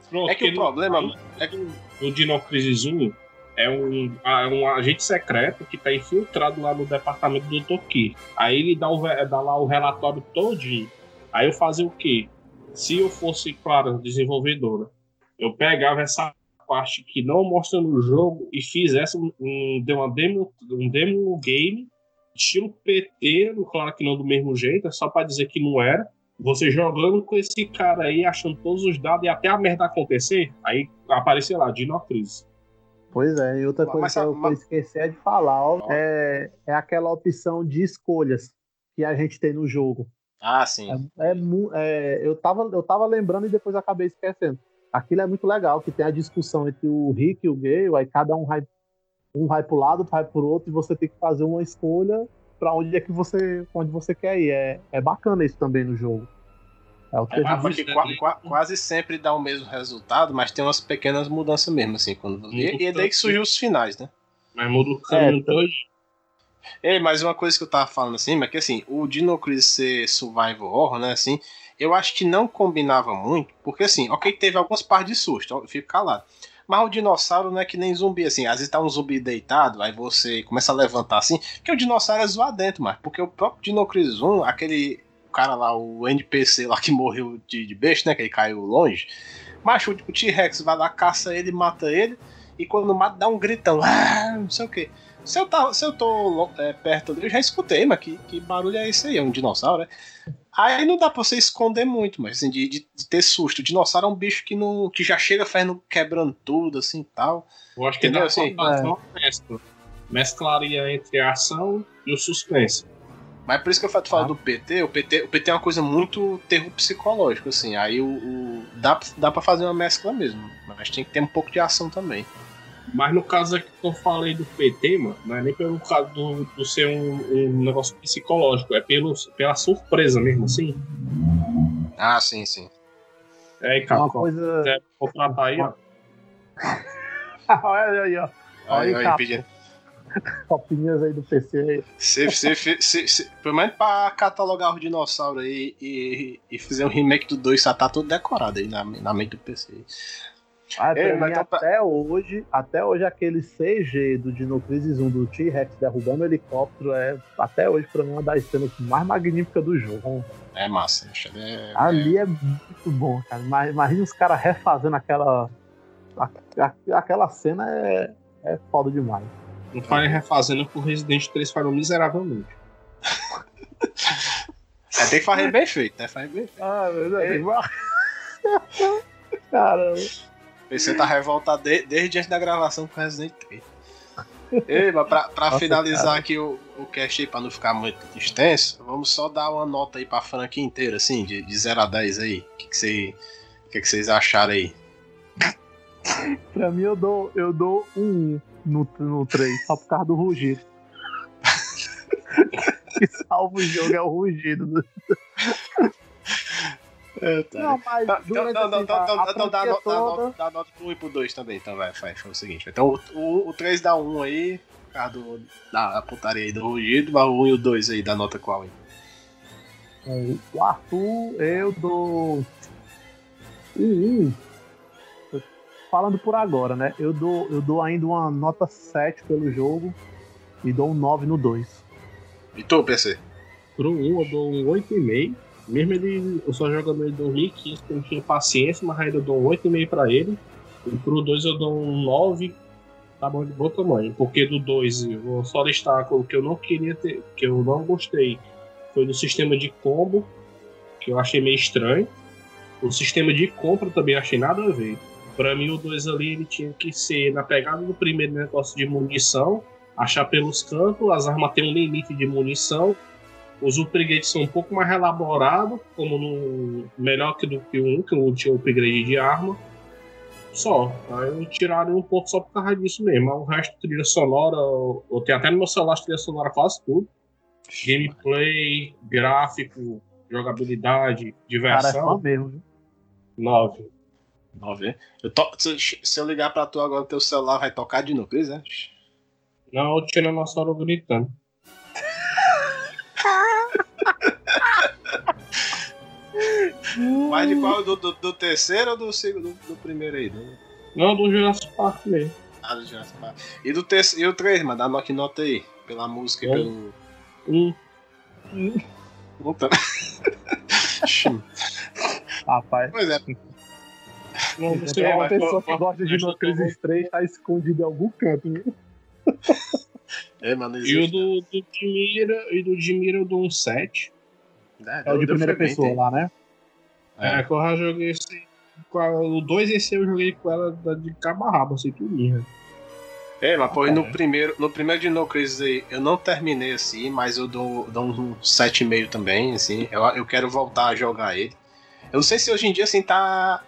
Pronto, É que o problema. no- É que, O Dino Crisis 1 é um, é um agente secreto que tá infiltrado lá no departamento do Dr. Ki. Aí ele dá, o, dá lá o relatório todinho. Aí eu fazia o quê? Se eu fosse, claro, desenvolvedora, eu pegava essa parte que não mostra no jogo e fizesse um, um, uma demo, um demo game estilo PT, claro que não do mesmo jeito, é só pra dizer que não era. Você jogando com esse cara aí, achando todos os dados e até a merda acontecer, aí aparecer lá, Dino Crisis. Pois é, e outra Mas- coisa mas- que eu, mas- esqueci é de falar, ó, é, é aquela opção de escolhas que a gente tem no jogo. ah, sim. É, é é, eu, tava, eu tava lembrando e depois acabei esquecendo. Aquilo é muito legal, que tem a discussão entre o Rick e o Gale, aí cada um vai, um vai pro lado, vai pro outro, e você tem que fazer uma escolha pra onde é que você, pra onde você quer ir. É, é bacana isso também no jogo. É o que É, a mas gente que qua- qua- quase sempre dá o mesmo resultado, mas tem umas pequenas mudanças mesmo, assim. Quando... E, e é daí que surgiu os finais, né? Mas muda o caminho É, todo. Ei, mas uma coisa que eu tava falando assim, mas que assim, o Dino Crisis ser survival horror, né, assim, eu acho que não combinava muito, porque assim, ok, teve algumas partes de susto, eu fico calado. Mas o dinossauro não é que nem zumbi, assim, às vezes tá um zumbi deitado, aí você começa a levantar assim, que o dinossauro é zoadento, mas porque o próprio Dino Crisis 1, aquele cara lá, o NPC lá que morreu de, de besta, né, que ele caiu longe, macho, o T-Rex vai lá, caça ele, mata ele, e quando mata dá um gritão, ah, não sei o que. Se eu, tá, se eu tô é, perto dele, eu já escutei, mas que, que barulho é esse aí? É um dinossauro, né? Aí não dá pra você esconder muito, mas assim, de, de- de ter susto. O dinossauro é um bicho que, não, que já chega fazendo, quebrando tudo, assim tal. Eu acho que Entendeu, dá assim? pra fazer uma mescla. Mesclaria entre a ação e o suspense. Mas por isso que eu falo, falo do PT, o PT, o PT é uma coisa muito terror psicológico, assim. Aí o, o- dá, dá pra fazer uma mescla mesmo, mas tem que ter um pouco de ação também. Mas no caso aqui que eu falei do PT, mano, não é nem pelo caso do, do ser um, um negócio psicológico, é pelo, pela surpresa mesmo, assim. Ah, sim, sim. É, aí, cara, uma coisa. quiser contratar aí, ó. Olha aí, ó. Olha Aí, aí, aí, capa. pedindo. Copinhas aí do PC aí. Se, se, se, se, se- pelo menos pra catalogar os dinossauros aí e, e fazer um remake do 2, já tá tudo decorado aí na, na mente do PC. Ah, mas mim, então pra- até hoje, até hoje aquele CG do Dino Crisis 1 do T-Rex derrubando o helicóptero é até hoje pra mim uma das cenas mais magníficas do jogo. É massa. É, Ali é muito bom, cara. Ima- Imagina os caras refazendo aquela a- a- aquela cena é, é foda demais. Não falem refazendo que o Resident 3 falhou miseravelmente. é, tem que fazer bem feito, né? Fazer bem feito. Ah, meu Deus. É. Caramba. O PC tá revoltado de- desde antes da gravação com Resident 3. Ei, mas pra, pra Nossa, finalizar cara. aqui o, o cast aí, pra não ficar muito extenso, vamos só dar uma nota aí pra franquia inteira, assim, de, de 0 a 10 aí. O que, que, o que, que vocês acharam aí? Pra mim eu dou, eu dou um 1 no, no 3, só por causa do rugido. que salva o jogo é o rugido. Do- Não, mas Tá, Então, não, não, assim, então, então, então dá, nota, dá, a toda- nota, dá a nota pro 1 e pro 2 também. Então vai, vai, faz o seguinte. Então o, o, o 3 dá 1 aí, por causa do, da putaria aí do rugido, mas o 1 e o 2 aí, dá nota qual aí? É, O Arthur, eu dou um 1. Falando por agora, né? Eu dou, eu dou ainda uma nota 7 pelo jogo e dou um 9 no 2. E tu, PC? Pro 1 eu dou um 8,5. Mesmo ele, eu só jogando ele em 2015, porque não tinha paciência, mas ainda eu dou um 8,5 pra ele. E pro 2 eu dou um 9, tá bom de bom tamanho. Porque do 2 eu só listar o que eu não queria ter, que eu não gostei. Foi do sistema de combo, que eu achei meio estranho. O sistema de compra também achei nada a ver. Pra mim, o 2 ali ele tinha que ser na pegada do primeiro negócio de munição, achar pelos cantos, as armas têm um limite de munição. Os upgrades são um pouco mais elaborados, como no melhor que do que o 1, que o 1 tinha upgrade de arma. Só. Aí tiraram um pouco só por causa disso mesmo. O resto, trilha sonora, eu, eu tenho até no meu celular trilha sonora quase tudo. Gameplay, gráfico, jogabilidade, Cara, é diversão. mesmo. viu? 9. Nove. Eu to... se, se eu ligar pra tu agora, teu celular vai tocar de novo, né? Não, o Tiranossauro gritando. Mas de qual? Do, do, do terceiro ou do segundo? Do, do primeiro aí? Do... Não, do Jurassic Park mesmo. Ah, do Jurassic Park. E do terceiro, e o 3, mano, dá knock nota aí. Pela música e Bom. pelo. Um. Puta. Rapaz, pois é, Não, se você tem uma vai- pessoa que gosta de vai- No Crisis 3, tá escondido em algum canto. viu? é, mano, E o existe. do, do Dimira, e do Dimira eu dou um 7. É o de primeira bem, pessoa lá, né? É, que eu já joguei esse. O 2 esse eu joguei com ela de cabo a rabo, assim, tudinho. É, mas pô, e no É. primeiro, no primeiro de No Crisis aí, eu não terminei assim, mas eu dou, dou um 7,5 também, assim. Eu, eu quero voltar a jogar ele. Eu não sei se hoje em dia, assim, tá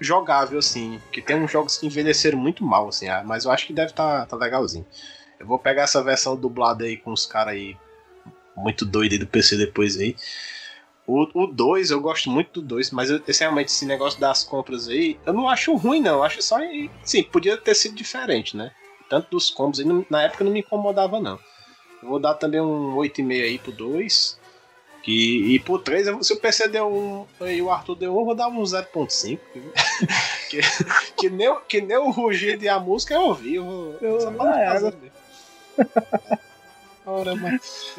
jogável, assim. Que tem uns jogos que envelheceram muito mal, assim, ah, mas eu acho que deve tá, tá legalzinho. Eu vou pegar essa versão dublada aí com os caras aí muito doidos aí do PC depois aí. O 2, eu gosto muito do 2, mas eu, esse, realmente esse negócio das compras aí, eu não acho ruim, não. Eu acho só. Sim, podia ter sido diferente, né? Tanto dos combos aí, não- na época não me incomodava, não. Eu vou dar também um 8,5 aí pro 2. Que, e pro 3, eu- se o PC deu um e o Arthur deu um, eu vou dar um 0.5. que, que, nem, o- que nem o rugido e a música eu ouvi. Eu, vou- Eu- não é. Ora, mas-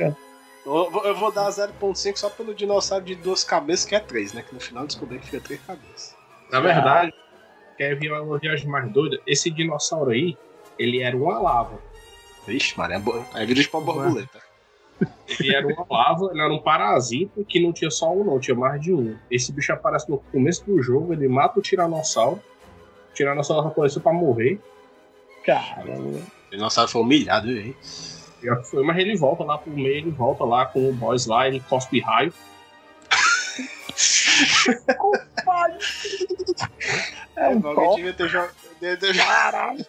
Eu vou, dar 0.5 só pelo dinossauro de duas cabeças, que é 3, né? Que no final eu descobri que fica 3 cabeças. Na verdade, quer ver uma viagem mais doida? Esse dinossauro aí, ele era uma lava. Vixe, mano, é bo... aí vira tipo uma borboleta. Ele era uma lava, ele era um parasita que não tinha só um, não, tinha mais de um. Esse bicho aparece no começo do jogo, ele mata o tiranossauro. O tiranossauro apareceu pra morrer. Caramba. O dinossauro foi humilhado. Já foi, mas ele volta lá pro meio, ele volta lá com o boss lá, ele cospe raio. É um Alguém devia ter jogado. Caralho!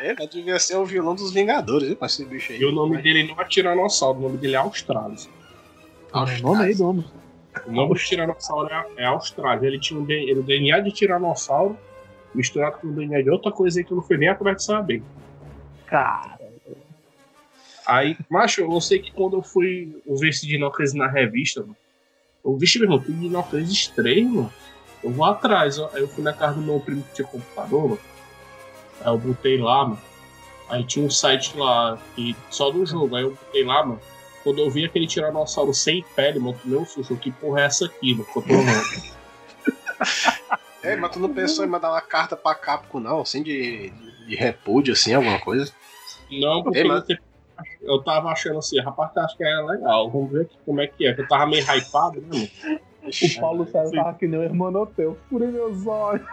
É, mas devia ser o vilão dos Vingadores, viu? Com esse bicho aí. E o nome dele não é Tiranossauro, o nome dele é Australis. Austrália. É Nome aí, nome. O nome do Tiranossauro é, é Australis. Ele tinha um ele- o DNA de Tiranossauro misturado com o DNA de outra coisa aí que eu não fui nem atrás de saber. Cara, Aí, macho, eu sei que quando eu fui ver esse Dinocrasis na revista, mano, eu vi, meu irmão, tem Dinocrasis 3, mano. Eu vou atrás, ó. Aí eu fui na casa do meu primo que tinha computador, mano. Aí eu botei lá, mano. Aí tinha um site lá que, só do jogo. Aí eu botei lá, mano. Quando eu vi aquele tiranossauro sem pele, mano, tomei um susto. Que porra é essa aqui, mano? Ficou todo mundo. É, mas tu não pensou em mandar uma carta pra Capcom, não? Assim, de, de repúdio, assim, alguma coisa? Não, porque Ei, mas- eu, tava achando assim, rapaz, acho que era legal. Vamos ver aqui como é que é. Eu tava meio hypado, né, mano? o Paulo César tava que nem o Hermanoteu. Furei meus olhos.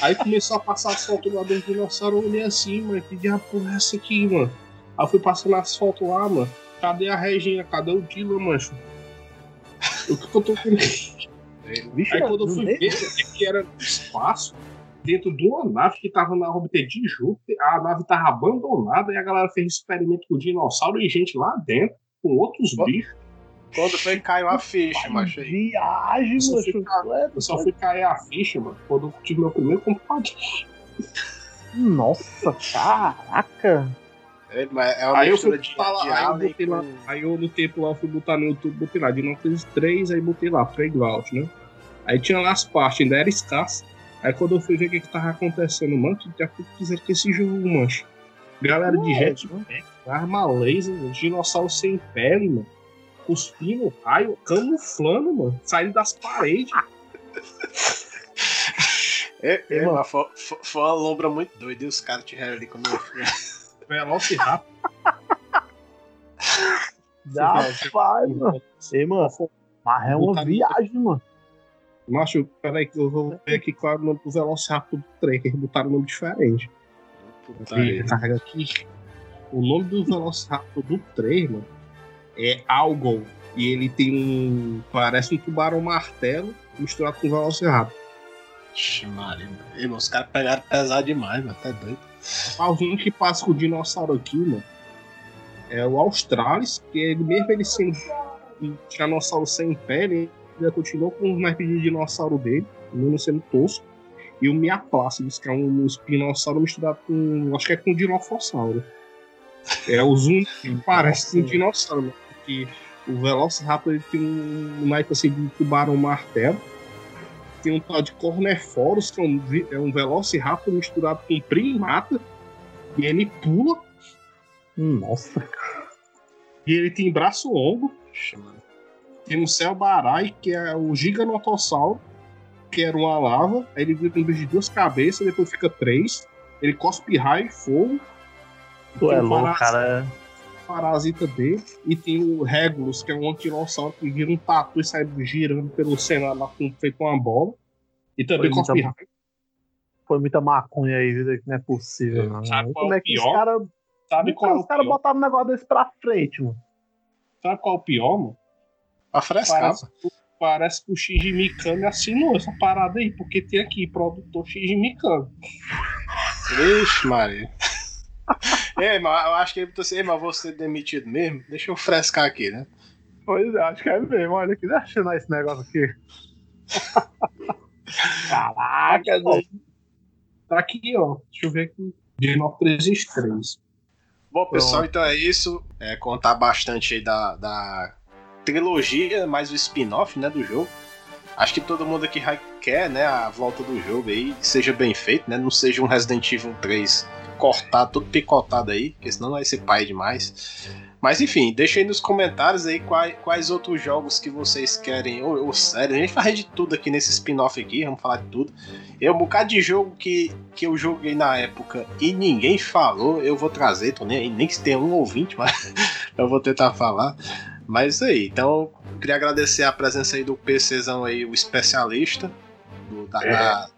Aí começou a passar as fotos lá do dinossauro, eu olhei assim, mano, que diabo porra é essa aqui, mano? Aí eu fui passando as fotos lá, mano. Cadê a Regina? Cadê o Dylan, mancho? O que, que eu tô com. Vixe, Aí quando eu fui ver, é que era espaço, dentro de uma nave que tava na órbita de Júpiter, a nave tava abandonada e a galera fez experimento com dinossauro e gente lá dentro, com outros Ó. bichos. Quando foi caiu a ficha, macho aí. Viagem, Eu só macho. fui ca- Eu só fui cair a ficha, mano, quando eu tive meu primeiro computador. Nossa, caraca. É, mas é uma Aí eu fui de, lá, de aí eu botei lá, com- aí eu no tempo lá, eu fui botar no YouTube, botei lá, Dinocrasis 3, aí botei lá, Playground, né? Aí tinha lá as partes, ainda era escasso. Aí quando eu fui ver o que, que tava acontecendo, mano, que fui fizeram com esse jogo, mancho. Galera de Ué, jetpack, arma laser, dinossauro sem pele, mano. Cuspindo raio, camuflando, mano. Saindo das paredes. É, é, mano. foi, foi- foi uma lombra muito doida e os caras tiveram ali quando eu fui. Velociraptor. Rapaz, mano. Ei, mano. Mas é uma viagem, mano. Macho, peraí que eu vou ver aqui qual é o nome do Velociraptor do trem, que eles botaram um nome diferente. Puta Aqui, aqui. O nome do Velociraptor do 3, mano, é Algon. E ele tem um. Parece um tubarão martelo misturado com Velociraptor. Ixi, Maria. Ei, Os caras pegaram pesado demais, mano. Tá doido. O único que passa com o dinossauro aqui, mano, é o Australis, que ele, mesmo ele sem um tiranossauro sem pele, ele continua com os naipes de dinossauro dele, mesmo sendo tosco. E o Miaplácidos, que é um espinossauro misturado com. acho que é com dinofossauro. É os únicos que parece um dinossauro, né? Porque o Velociraptor ele tem um naipe assim de tubarão martelo. Tem um tal de Corneforus, que é um, é um Velociraptor misturado com primata. E ele pula. Nossa. E ele tem braço longo. Ixi, mano. Tem um Celbarai, que é o Giganotossauro, que era uma lava. Aí ele vira um bicho de duas cabeças, depois fica três. Ele cospe raio e fogo. Tu é louco, parasita- cara. Parasita dele. E tem o Regulus, que é um antilossauro que vira um tatu e sai girando pelo cenário lá com, feito uma bola. E também Foi cospe muita- raio. Foi muita maconha aí, vida, que não é possível, É, não. sabe qual Como é é que os caras Sabe qual é o os cara pior? botaram um negócio desse pra frente, mano? Sabe qual é o pior, mano? Pra frescar, Parece, que o Shinji Mikami assinou essa parada aí, porque tem aqui produtor Shinji Mikami. Ixi, Maria. Ei, mas eu acho que ele botou assim, mas vou ser demitido mesmo? Deixa eu frescar aqui, né? Pois é, acho que é mesmo. Olha aqui, deixa esse negócio aqui. Caraca, Tá aqui, ó. Deixa eu ver aqui. Dinópolis 3. Bom, pessoal, então é isso. É, contar bastante aí da, da trilogia, mais o spin-off, né, do jogo. Acho que todo mundo aqui quer, né, a volta do jogo aí, seja bem feito, né? Não seja um Resident Evil 3 cortado, todo picotado aí, porque senão vai ser pai demais. Mas enfim, deixa aí nos comentários aí quais, quais outros jogos que vocês querem, ou, ou sério, a gente faz de tudo aqui nesse spin-off aqui, vamos falar de tudo. É um bocado de jogo que, que eu joguei na época e ninguém falou, eu vou trazer, tô nem, nem que tenha um ouvinte, mas eu vou tentar falar. Mas isso aí, então queria agradecer a presença aí do PCzão aí, o especialista, do, da, É. da-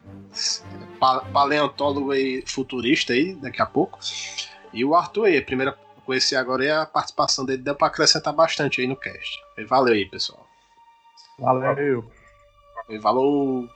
pa- paleontólogo aí, futurista aí, daqui a pouco. E o Arthur aí, a primeira conhecer agora aí a participação dele, deu pra acrescentar bastante aí no cast. Valeu aí, pessoal. Valeu. E valeu!